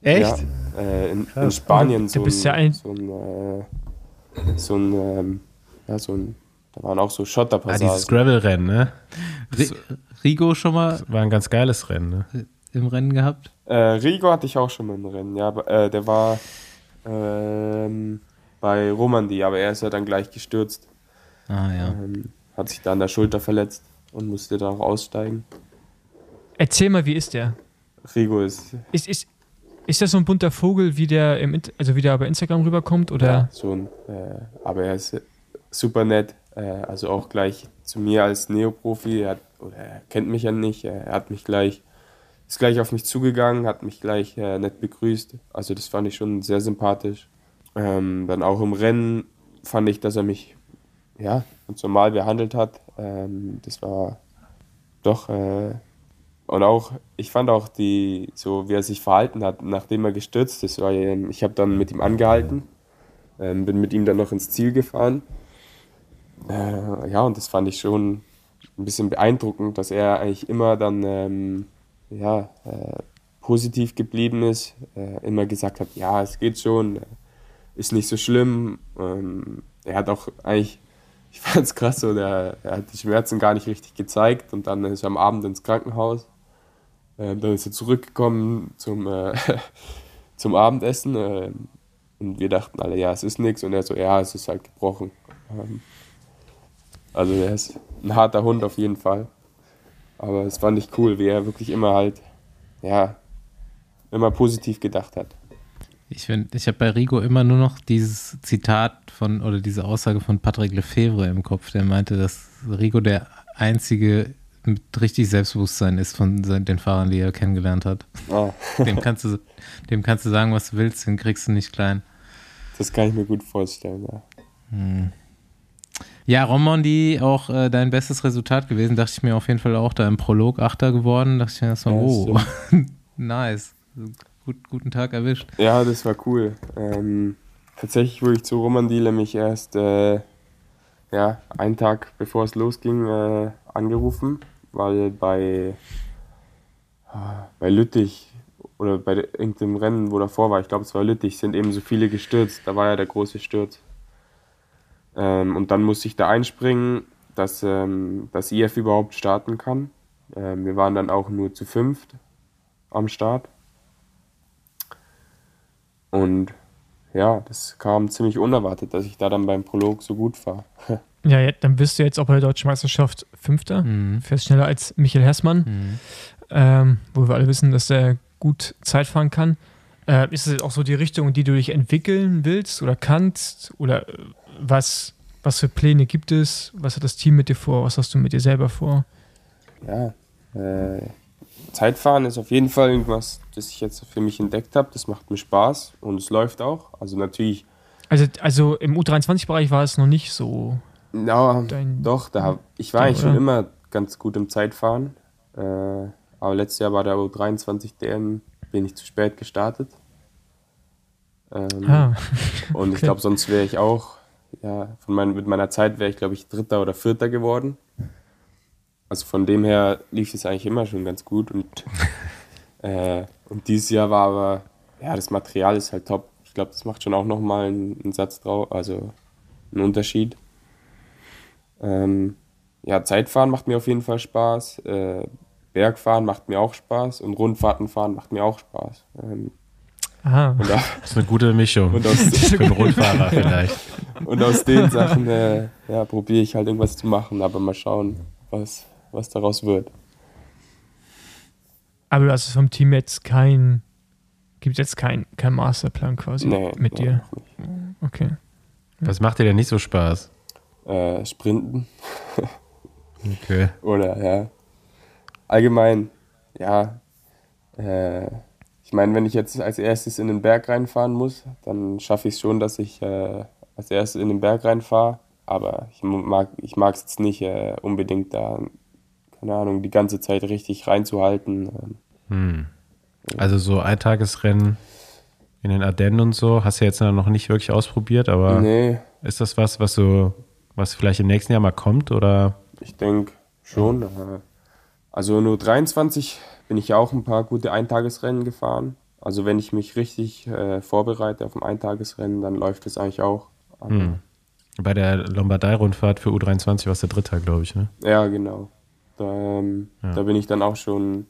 Echt? Ja, äh, in, in. Spanien Du so bist ein, ja ein- so ein, äh, so ein, ähm, ja, so ein, da waren auch so Ah, Schotterpassagen. dieses Gravel-Rennen, ne? Ri- Rigo schon mal War ein ganz geiles Rennen, ne? im Rennen gehabt? Äh, Rigo hatte ich auch schon mal im Rennen, ja, aber, äh, der war ähm, bei Romandie, aber er ist ja dann gleich gestürzt. Ah ja. Ähm, hat sich da an der Schulter verletzt und musste dann auch aussteigen. Erzähl mal, wie ist der? Rigo ist Ist, ist, ist das so ein bunter Vogel, wie der, im, also wie der bei Instagram rüberkommt? Oder? Ja, so ein, äh, aber er ist super nett. Äh, also auch gleich zu mir als Neoprofi. Er, hat, oder er kennt mich ja nicht. Er hat mich gleich, ist gleich auf mich zugegangen, hat mich gleich äh, nett begrüßt. Also das fand ich schon sehr sympathisch. Ähm, dann auch im Rennen fand ich, dass er mich ja, ganz normal behandelt hat. Ähm, das war doch. Äh, und auch, ich fand auch die, so wie er sich verhalten hat, nachdem er gestürzt ist, war, ich habe dann mit ihm angehalten, ähm, bin mit ihm dann noch ins Ziel gefahren. Äh, ja, und das fand ich schon ein bisschen beeindruckend, dass er eigentlich immer dann ähm, ja, äh, positiv geblieben ist, äh, immer gesagt hat, ja, es geht schon, äh, ist nicht so schlimm. Ähm, er hat auch eigentlich, ich fand es krass, so, der, er hat die Schmerzen gar nicht richtig gezeigt und dann ist er am Abend ins Krankenhaus. Ähm, dann ist er zurückgekommen zum, äh, zum Abendessen äh, und wir dachten alle, ja, es ist nichts und er so, ja, es ist halt gebrochen. Ähm, also er ist ein harter Hund auf jeden Fall. Aber es fand ich cool, wie er wirklich immer halt, ja, immer positiv gedacht hat. Ich ich habe bei Rigo immer nur noch dieses Zitat von oder diese Aussage von Patrick Lefevre im Kopf, der meinte, dass Rigo der einzige mit richtig Selbstbewusstsein ist von den Fahrern, die er kennengelernt hat. Ah, Dem kannst du, dem kannst du sagen, was du willst, den kriegst du nicht klein. das kann ich mir gut vorstellen, ja. Ja, Romondi auch äh, dein bestes Resultat gewesen, dachte ich mir auf jeden Fall auch da im Prolog Achter geworden, dachte ich mir erstmal, Ja, oh, nice, Gut, guten Tag erwischt. Ja, das war cool. Ähm, tatsächlich wurde ich zu Romandie nämlich erst äh, ja, einen Tag bevor es losging äh, angerufen, weil bei, ah, bei Lüttich oder bei irgendeinem Rennen, wo davor war, ich glaube es war Lüttich, sind eben so viele gestürzt. Da war ja der große Sturz. Ähm, und dann musste ich da einspringen, dass ähm, das IF überhaupt starten kann. Ähm, wir waren dann auch nur zu fünft am Start. Und ja, das kam ziemlich unerwartet, dass ich da dann beim Prolog so gut war. Ja, dann bist du jetzt auch bei der Deutschen Meisterschaft Fünfter. Mhm. Fährst schneller als Michael Hessmann, Mhm. ähm, wo wir alle wissen, dass er gut Zeit fahren kann. Äh, ist es jetzt auch so die Richtung, in die du dich entwickeln willst oder kannst? Oder äh, was, was für Pläne gibt es? Was hat das Team mit dir vor? Was hast du mit dir selber vor? Ja, äh, Zeitfahren ist auf jeden Fall irgendwas, das ich jetzt für mich entdeckt habe. Das macht mir Spaß und es läuft auch. Also natürlich, Also, also im U23-Bereich war es noch nicht so. ja, Dein- doch, da, ich war eigentlich schon immer ganz gut im Zeitfahren. Äh, aber letztes Jahr bei der U23 DM bin ich zu spät gestartet. Ähm, Ah. Und ich Okay. glaube, sonst wäre ich auch, ja, von mein, mit meiner Zeit wäre ich, glaube ich, Dritter oder Vierter geworden. Also von dem her lief es eigentlich immer schon ganz gut. Und, äh, und dieses Jahr war aber, ja, das Material ist halt top. Ich glaube, das macht schon auch nochmal einen, einen Satz drauf, also einen Unterschied. Ähm, ja, Zeitfahren macht mir auf jeden Fall Spaß. Äh, Bergfahren macht mir auch Spaß. Und Rundfahrten fahren macht mir auch Spaß. Ähm, Aha. da, Das ist eine gute Mischung. Und aus- Für einen Rundfahrer vielleicht. Und aus den Sachen äh, ja, probiere ich halt irgendwas zu machen, aber mal schauen, was, was daraus wird. Aber du hast vom Team jetzt kein, gibt jetzt kein, kein Masterplan quasi Nee, mit nee, dir. Okay. Was macht dir denn nicht so Spaß? Äh, Sprinten Okay. oder ja. Allgemein, ja. Äh, ich meine, wenn ich jetzt als erstes in den Berg reinfahren muss, dann schaffe ich es schon, dass ich äh, als erstes in den Berg reinfahre. Aber ich mag ich mag es jetzt nicht äh, unbedingt da, keine Ahnung, die ganze Zeit richtig reinzuhalten. Ähm, Hm. Also so Eintagesrennen in den Ardennen und so hast du jetzt noch nicht wirklich ausprobiert, aber Nee. ist das was, was so, was vielleicht im nächsten Jahr mal kommt oder? Ich denke schon. äh, Also nur 23 bin ich ja auch ein paar gute Eintagesrennen gefahren. Also wenn ich mich richtig äh, vorbereite auf ein Eintagesrennen, dann läuft es eigentlich auch. Hm. Bei der Lombardei-Rundfahrt für U23 warst du Dritter, glaube ich, ne? Ja, genau. Da, ähm, Ja. da bin ich dann auch schon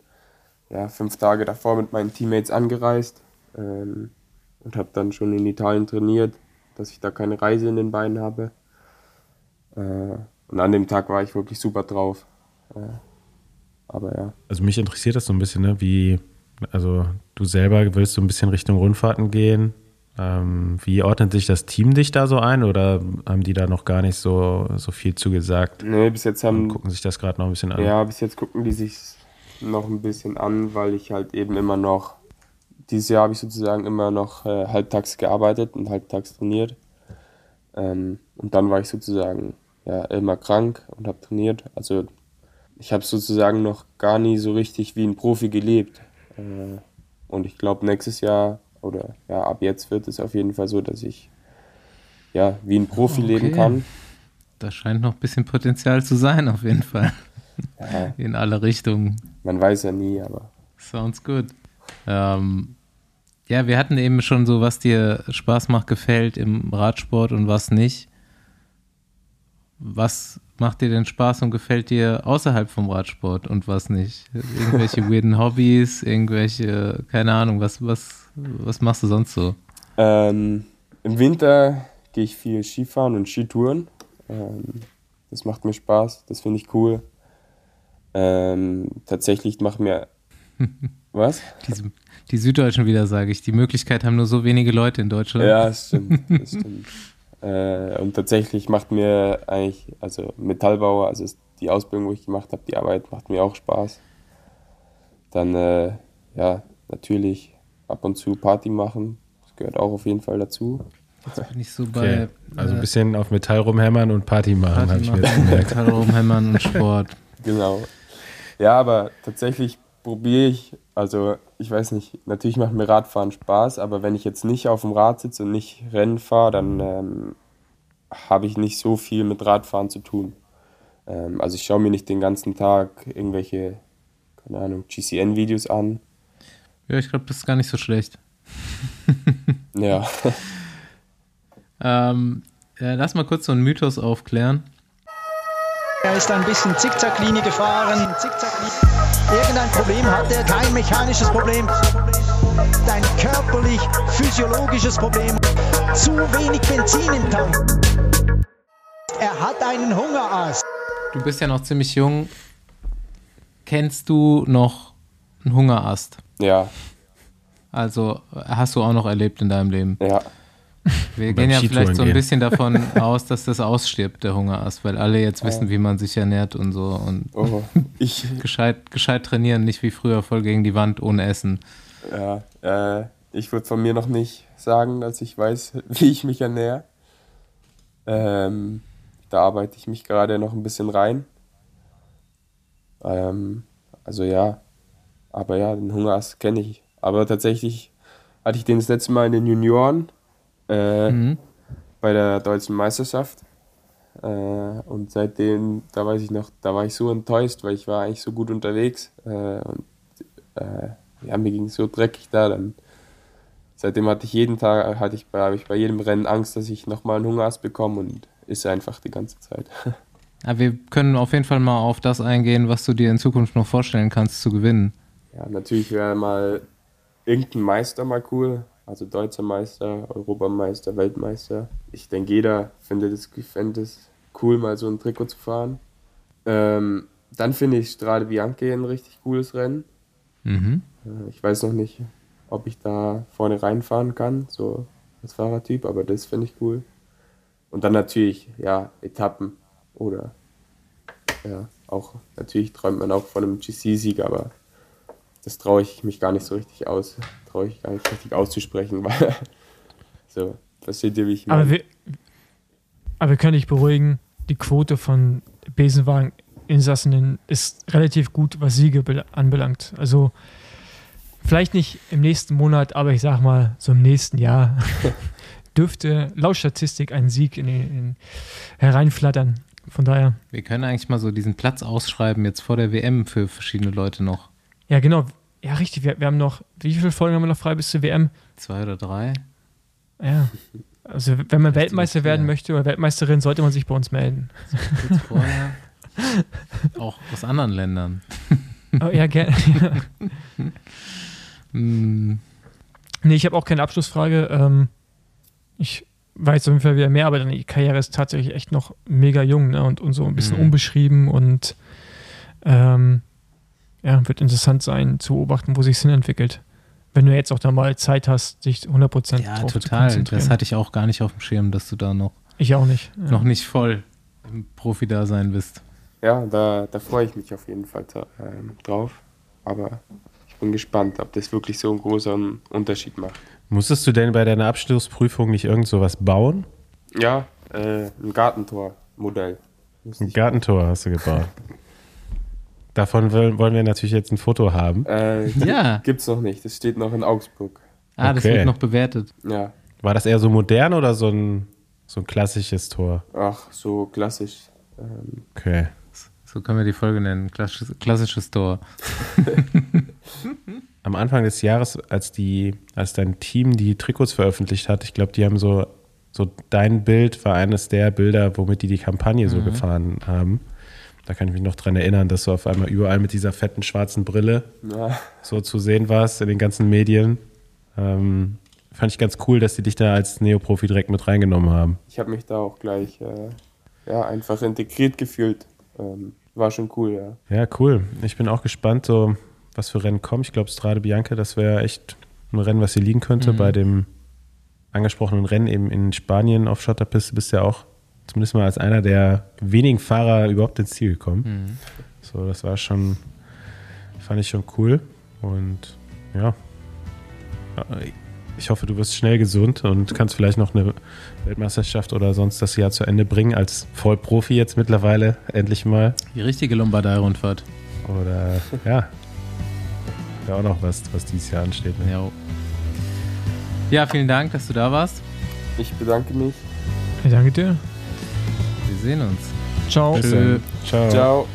ja, fünf Tage davor mit meinen Teammates angereist ähm, und habe dann schon in Italien trainiert, dass ich da keine Reise in den Beinen habe. Äh, und an dem Tag war ich wirklich super drauf. Äh, aber ja. Also mich interessiert das so ein bisschen, ne? Wie, also du selber willst so ein bisschen Richtung Rundfahrten gehen. Ähm, wie ordnet sich das Team dich da so ein oder haben die da noch gar nicht so, so viel zugesagt? Nee, bis jetzt haben. Und gucken sich das gerade noch ein bisschen an. Ja, bis jetzt gucken die sich noch ein bisschen an, weil ich halt eben immer noch, dieses Jahr habe ich sozusagen immer noch äh, halbtags gearbeitet und halbtags trainiert. Ähm, und dann war ich sozusagen ja, immer krank und habe trainiert. Also ich habe sozusagen noch gar nie so richtig wie ein Profi gelebt. Äh, und ich glaube, nächstes Jahr oder ja, ab jetzt wird es auf jeden Fall so, dass ich ja, wie ein Profi leben Okay. kann. Da scheint noch ein bisschen Potenzial zu sein, auf jeden Fall. Ja. In alle Richtungen. Man weiß ja nie, aber Sounds good. Ähm, ja, wir hatten eben schon so, was dir Spaß macht, gefällt im Radsport und was nicht. Was macht dir denn Spaß und gefällt dir außerhalb vom Radsport und was nicht? Irgendwelche weirden Hobbys, irgendwelche, keine Ahnung, was, was, was machst du sonst so? Ähm, Im Winter gehe ich viel Skifahren und Skitouren. Ähm, das macht mir Spaß, das finde ich cool. Ähm, tatsächlich macht mir. Was? Die, die Süddeutschen wieder, sage ich. Die Möglichkeit haben nur so wenige Leute in Deutschland. Ja, das stimmt. Das stimmt. äh, und tatsächlich macht mir eigentlich, also Metallbauer, also die Ausbildung, wo ich gemacht habe, die Arbeit macht mir auch Spaß. Dann, äh, ja, natürlich ab und zu Party machen. Das gehört auch auf jeden Fall dazu. Jetzt bin ich so Okay. bei Also ein äh, bisschen auf Metall rumhämmern und Party machen, habe ich mir jetzt gemerkt. Metall rumhämmern und Sport. Genau. Ja, aber tatsächlich probiere ich, also ich weiß nicht, natürlich macht mir Radfahren Spaß, aber wenn ich jetzt nicht auf dem Rad sitze und nicht Rennen fahre, dann ähm, habe ich nicht so viel mit Radfahren zu tun. Ähm, also ich schaue mir nicht den ganzen Tag irgendwelche, keine Ahnung, GCN-Videos an. Ja, ich glaube, das ist gar nicht so schlecht. Ja. Ähm, ja, lass mal kurz so einen Mythos aufklären. Er ist ein bisschen Zickzacklinie gefahren. Zickzacklinie. Irgendein Problem hat er, kein mechanisches Problem. Ein körperlich, physiologisches Problem. Zu wenig Benzin im Tank. Er hat einen Hungerast. Du bist ja noch ziemlich jung. Kennst du noch einen Hungerast? Ja. Also hast du auch noch erlebt in deinem Leben? Ja. Wir gehen ja vielleicht so ein gehen. bisschen davon aus, dass das ausstirbt, der Hungerast, weil alle jetzt wissen, Ja. wie man sich ernährt und so und Oh, ich, gescheit, gescheit trainieren, nicht wie früher voll gegen die Wand ohne Essen. Ja, äh, ich würde von mir noch nicht sagen, dass ich weiß, wie ich mich ernähre. Ähm, da arbeite ich mich gerade noch ein bisschen rein. Ähm, also ja, Aber ja, den Hungerast kenne ich. Aber tatsächlich hatte ich den das letzte Mal in den Junioren äh, Mhm. bei der deutschen Meisterschaft. Äh, und seitdem, da weiß ich noch, da war ich so enttäuscht, weil ich war eigentlich so gut unterwegs. Äh, und äh, ja, mir ging es so dreckig da. Dann, seitdem hatte ich jeden Tag, hatte ich habe ich bei jedem Rennen Angst, dass ich nochmal einen Hungerast bekomme und ist einfach die ganze Zeit. Ja, wir können auf jeden Fall mal auf das eingehen, was du dir in Zukunft noch vorstellen kannst zu gewinnen. Ja, natürlich wäre mal irgendein Meister mal cool. Also deutscher Meister, Europameister, Weltmeister. Ich denke, jeder findet es, fände es cool, mal so ein Trikot zu fahren. Ähm, dann finde ich Strade Bianche ein richtig cooles Rennen. Mhm. Äh, Ich weiß noch nicht, ob ich da vorne reinfahren kann, so als Fahrertyp, aber das finde ich cool. Und dann natürlich, ja, Etappen oder ja, auch, natürlich träumt man auch von einem GC-Sieg, aber das traue ich mich gar nicht so richtig aus, traue ich gar nicht richtig auszusprechen, weil so, versteht ihr, wie ich Aber meine? wir, aber wir können dich beruhigen, die Quote von Besenwagen-Insassen ist relativ gut, was Siege bel- anbelangt. Also vielleicht nicht im nächsten Monat, aber ich sag mal, so im nächsten Jahr dürfte laut Statistik ein Sieg in, in, hereinflattern. Von daher, Wir können eigentlich mal so diesen Platz ausschreiben, jetzt vor der WM für verschiedene Leute noch. Ja genau, ja richtig, wir, wir haben noch, wie viele Folgen haben wir noch frei bis zur WM? Zwei oder drei. Ja. Also wenn man Weltmeister werden möchte oder Weltmeisterin, sollte man sich bei uns melden. Kurz vorher. Auch aus anderen Ländern. Oh, ja, gerne. Hm, Nee, ich habe auch keine Abschlussfrage. Ähm, ich weiß auf jeden Fall wieder mehr, aber deine Karriere ist tatsächlich echt noch mega jung ne? und, und so ein bisschen Mhm. unbeschrieben und ähm, ja, wird interessant sein zu beobachten, wo sich Sinn entwickelt. Wenn du jetzt auch da mal Zeit hast, dich 100% ja, drauf zu total. konzentrieren. Das hatte ich auch gar nicht auf dem Schirm, dass du da noch, ich auch nicht. Ja. noch nicht voll im Profi-Dasein bist. Ja, da, da freue ich mich auf jeden Fall ta- ähm, drauf, aber ich bin gespannt, ob das wirklich so einen großen Unterschied macht. Musstest du denn bei deiner Abschlussprüfung nicht irgend sowas bauen? Ja, äh, ein Gartentor-Modell. Ein Gartentor hast du gebaut. Davon wollen wir natürlich jetzt ein Foto haben. Äh, Ja. Gibt's noch nicht, das steht noch in Augsburg. Ah, das Okay. wird noch bewertet. Ja, War das eher so modern oder so ein, so ein klassisches Tor? ach, so klassisch. Ähm, Okay. So können wir die Folge nennen. Klassisches, klassisches Tor. Am Anfang des Jahres, als die, als dein Team die Trikots veröffentlicht hat, ich glaube, die haben so, so dein Bild war eines der Bilder, womit die die Kampagne so Mhm. gefahren haben. Da kann ich mich noch dran erinnern, dass du auf einmal überall mit dieser fetten schwarzen Brille ja, so zu sehen warst in den ganzen Medien. Ähm, fand ich ganz cool, dass die dich da als Neoprofi direkt mit reingenommen haben. ich habe mich da auch gleich äh, ja, einfach integriert gefühlt. Ähm, war schon cool, ja. Ja, cool. Ich bin auch gespannt, so was für Rennen kommen. Ich glaube, Strade Bianca, das wäre echt ein Rennen, was hier liegen könnte. Mhm. Bei dem angesprochenen Rennen eben in Spanien auf Schotterpiste bist du ja auch zumindest mal als einer der wenigen Fahrer überhaupt ins Ziel gekommen. Mhm. So, das war schon, fand ich schon cool. Und ja, ich hoffe, du wirst schnell gesund und kannst vielleicht noch eine Weltmeisterschaft oder sonst das Jahr zu Ende bringen, als Vollprofi jetzt mittlerweile endlich mal. Die richtige Lombardei-Rundfahrt. Oder ja, wäre auch noch was, was dieses Jahr ansteht. Ne? Ja. ja, vielen Dank, dass du da warst. Ich bedanke mich. Ich danke dir. Wir sehen uns. Ciao. Ciao. Ciao.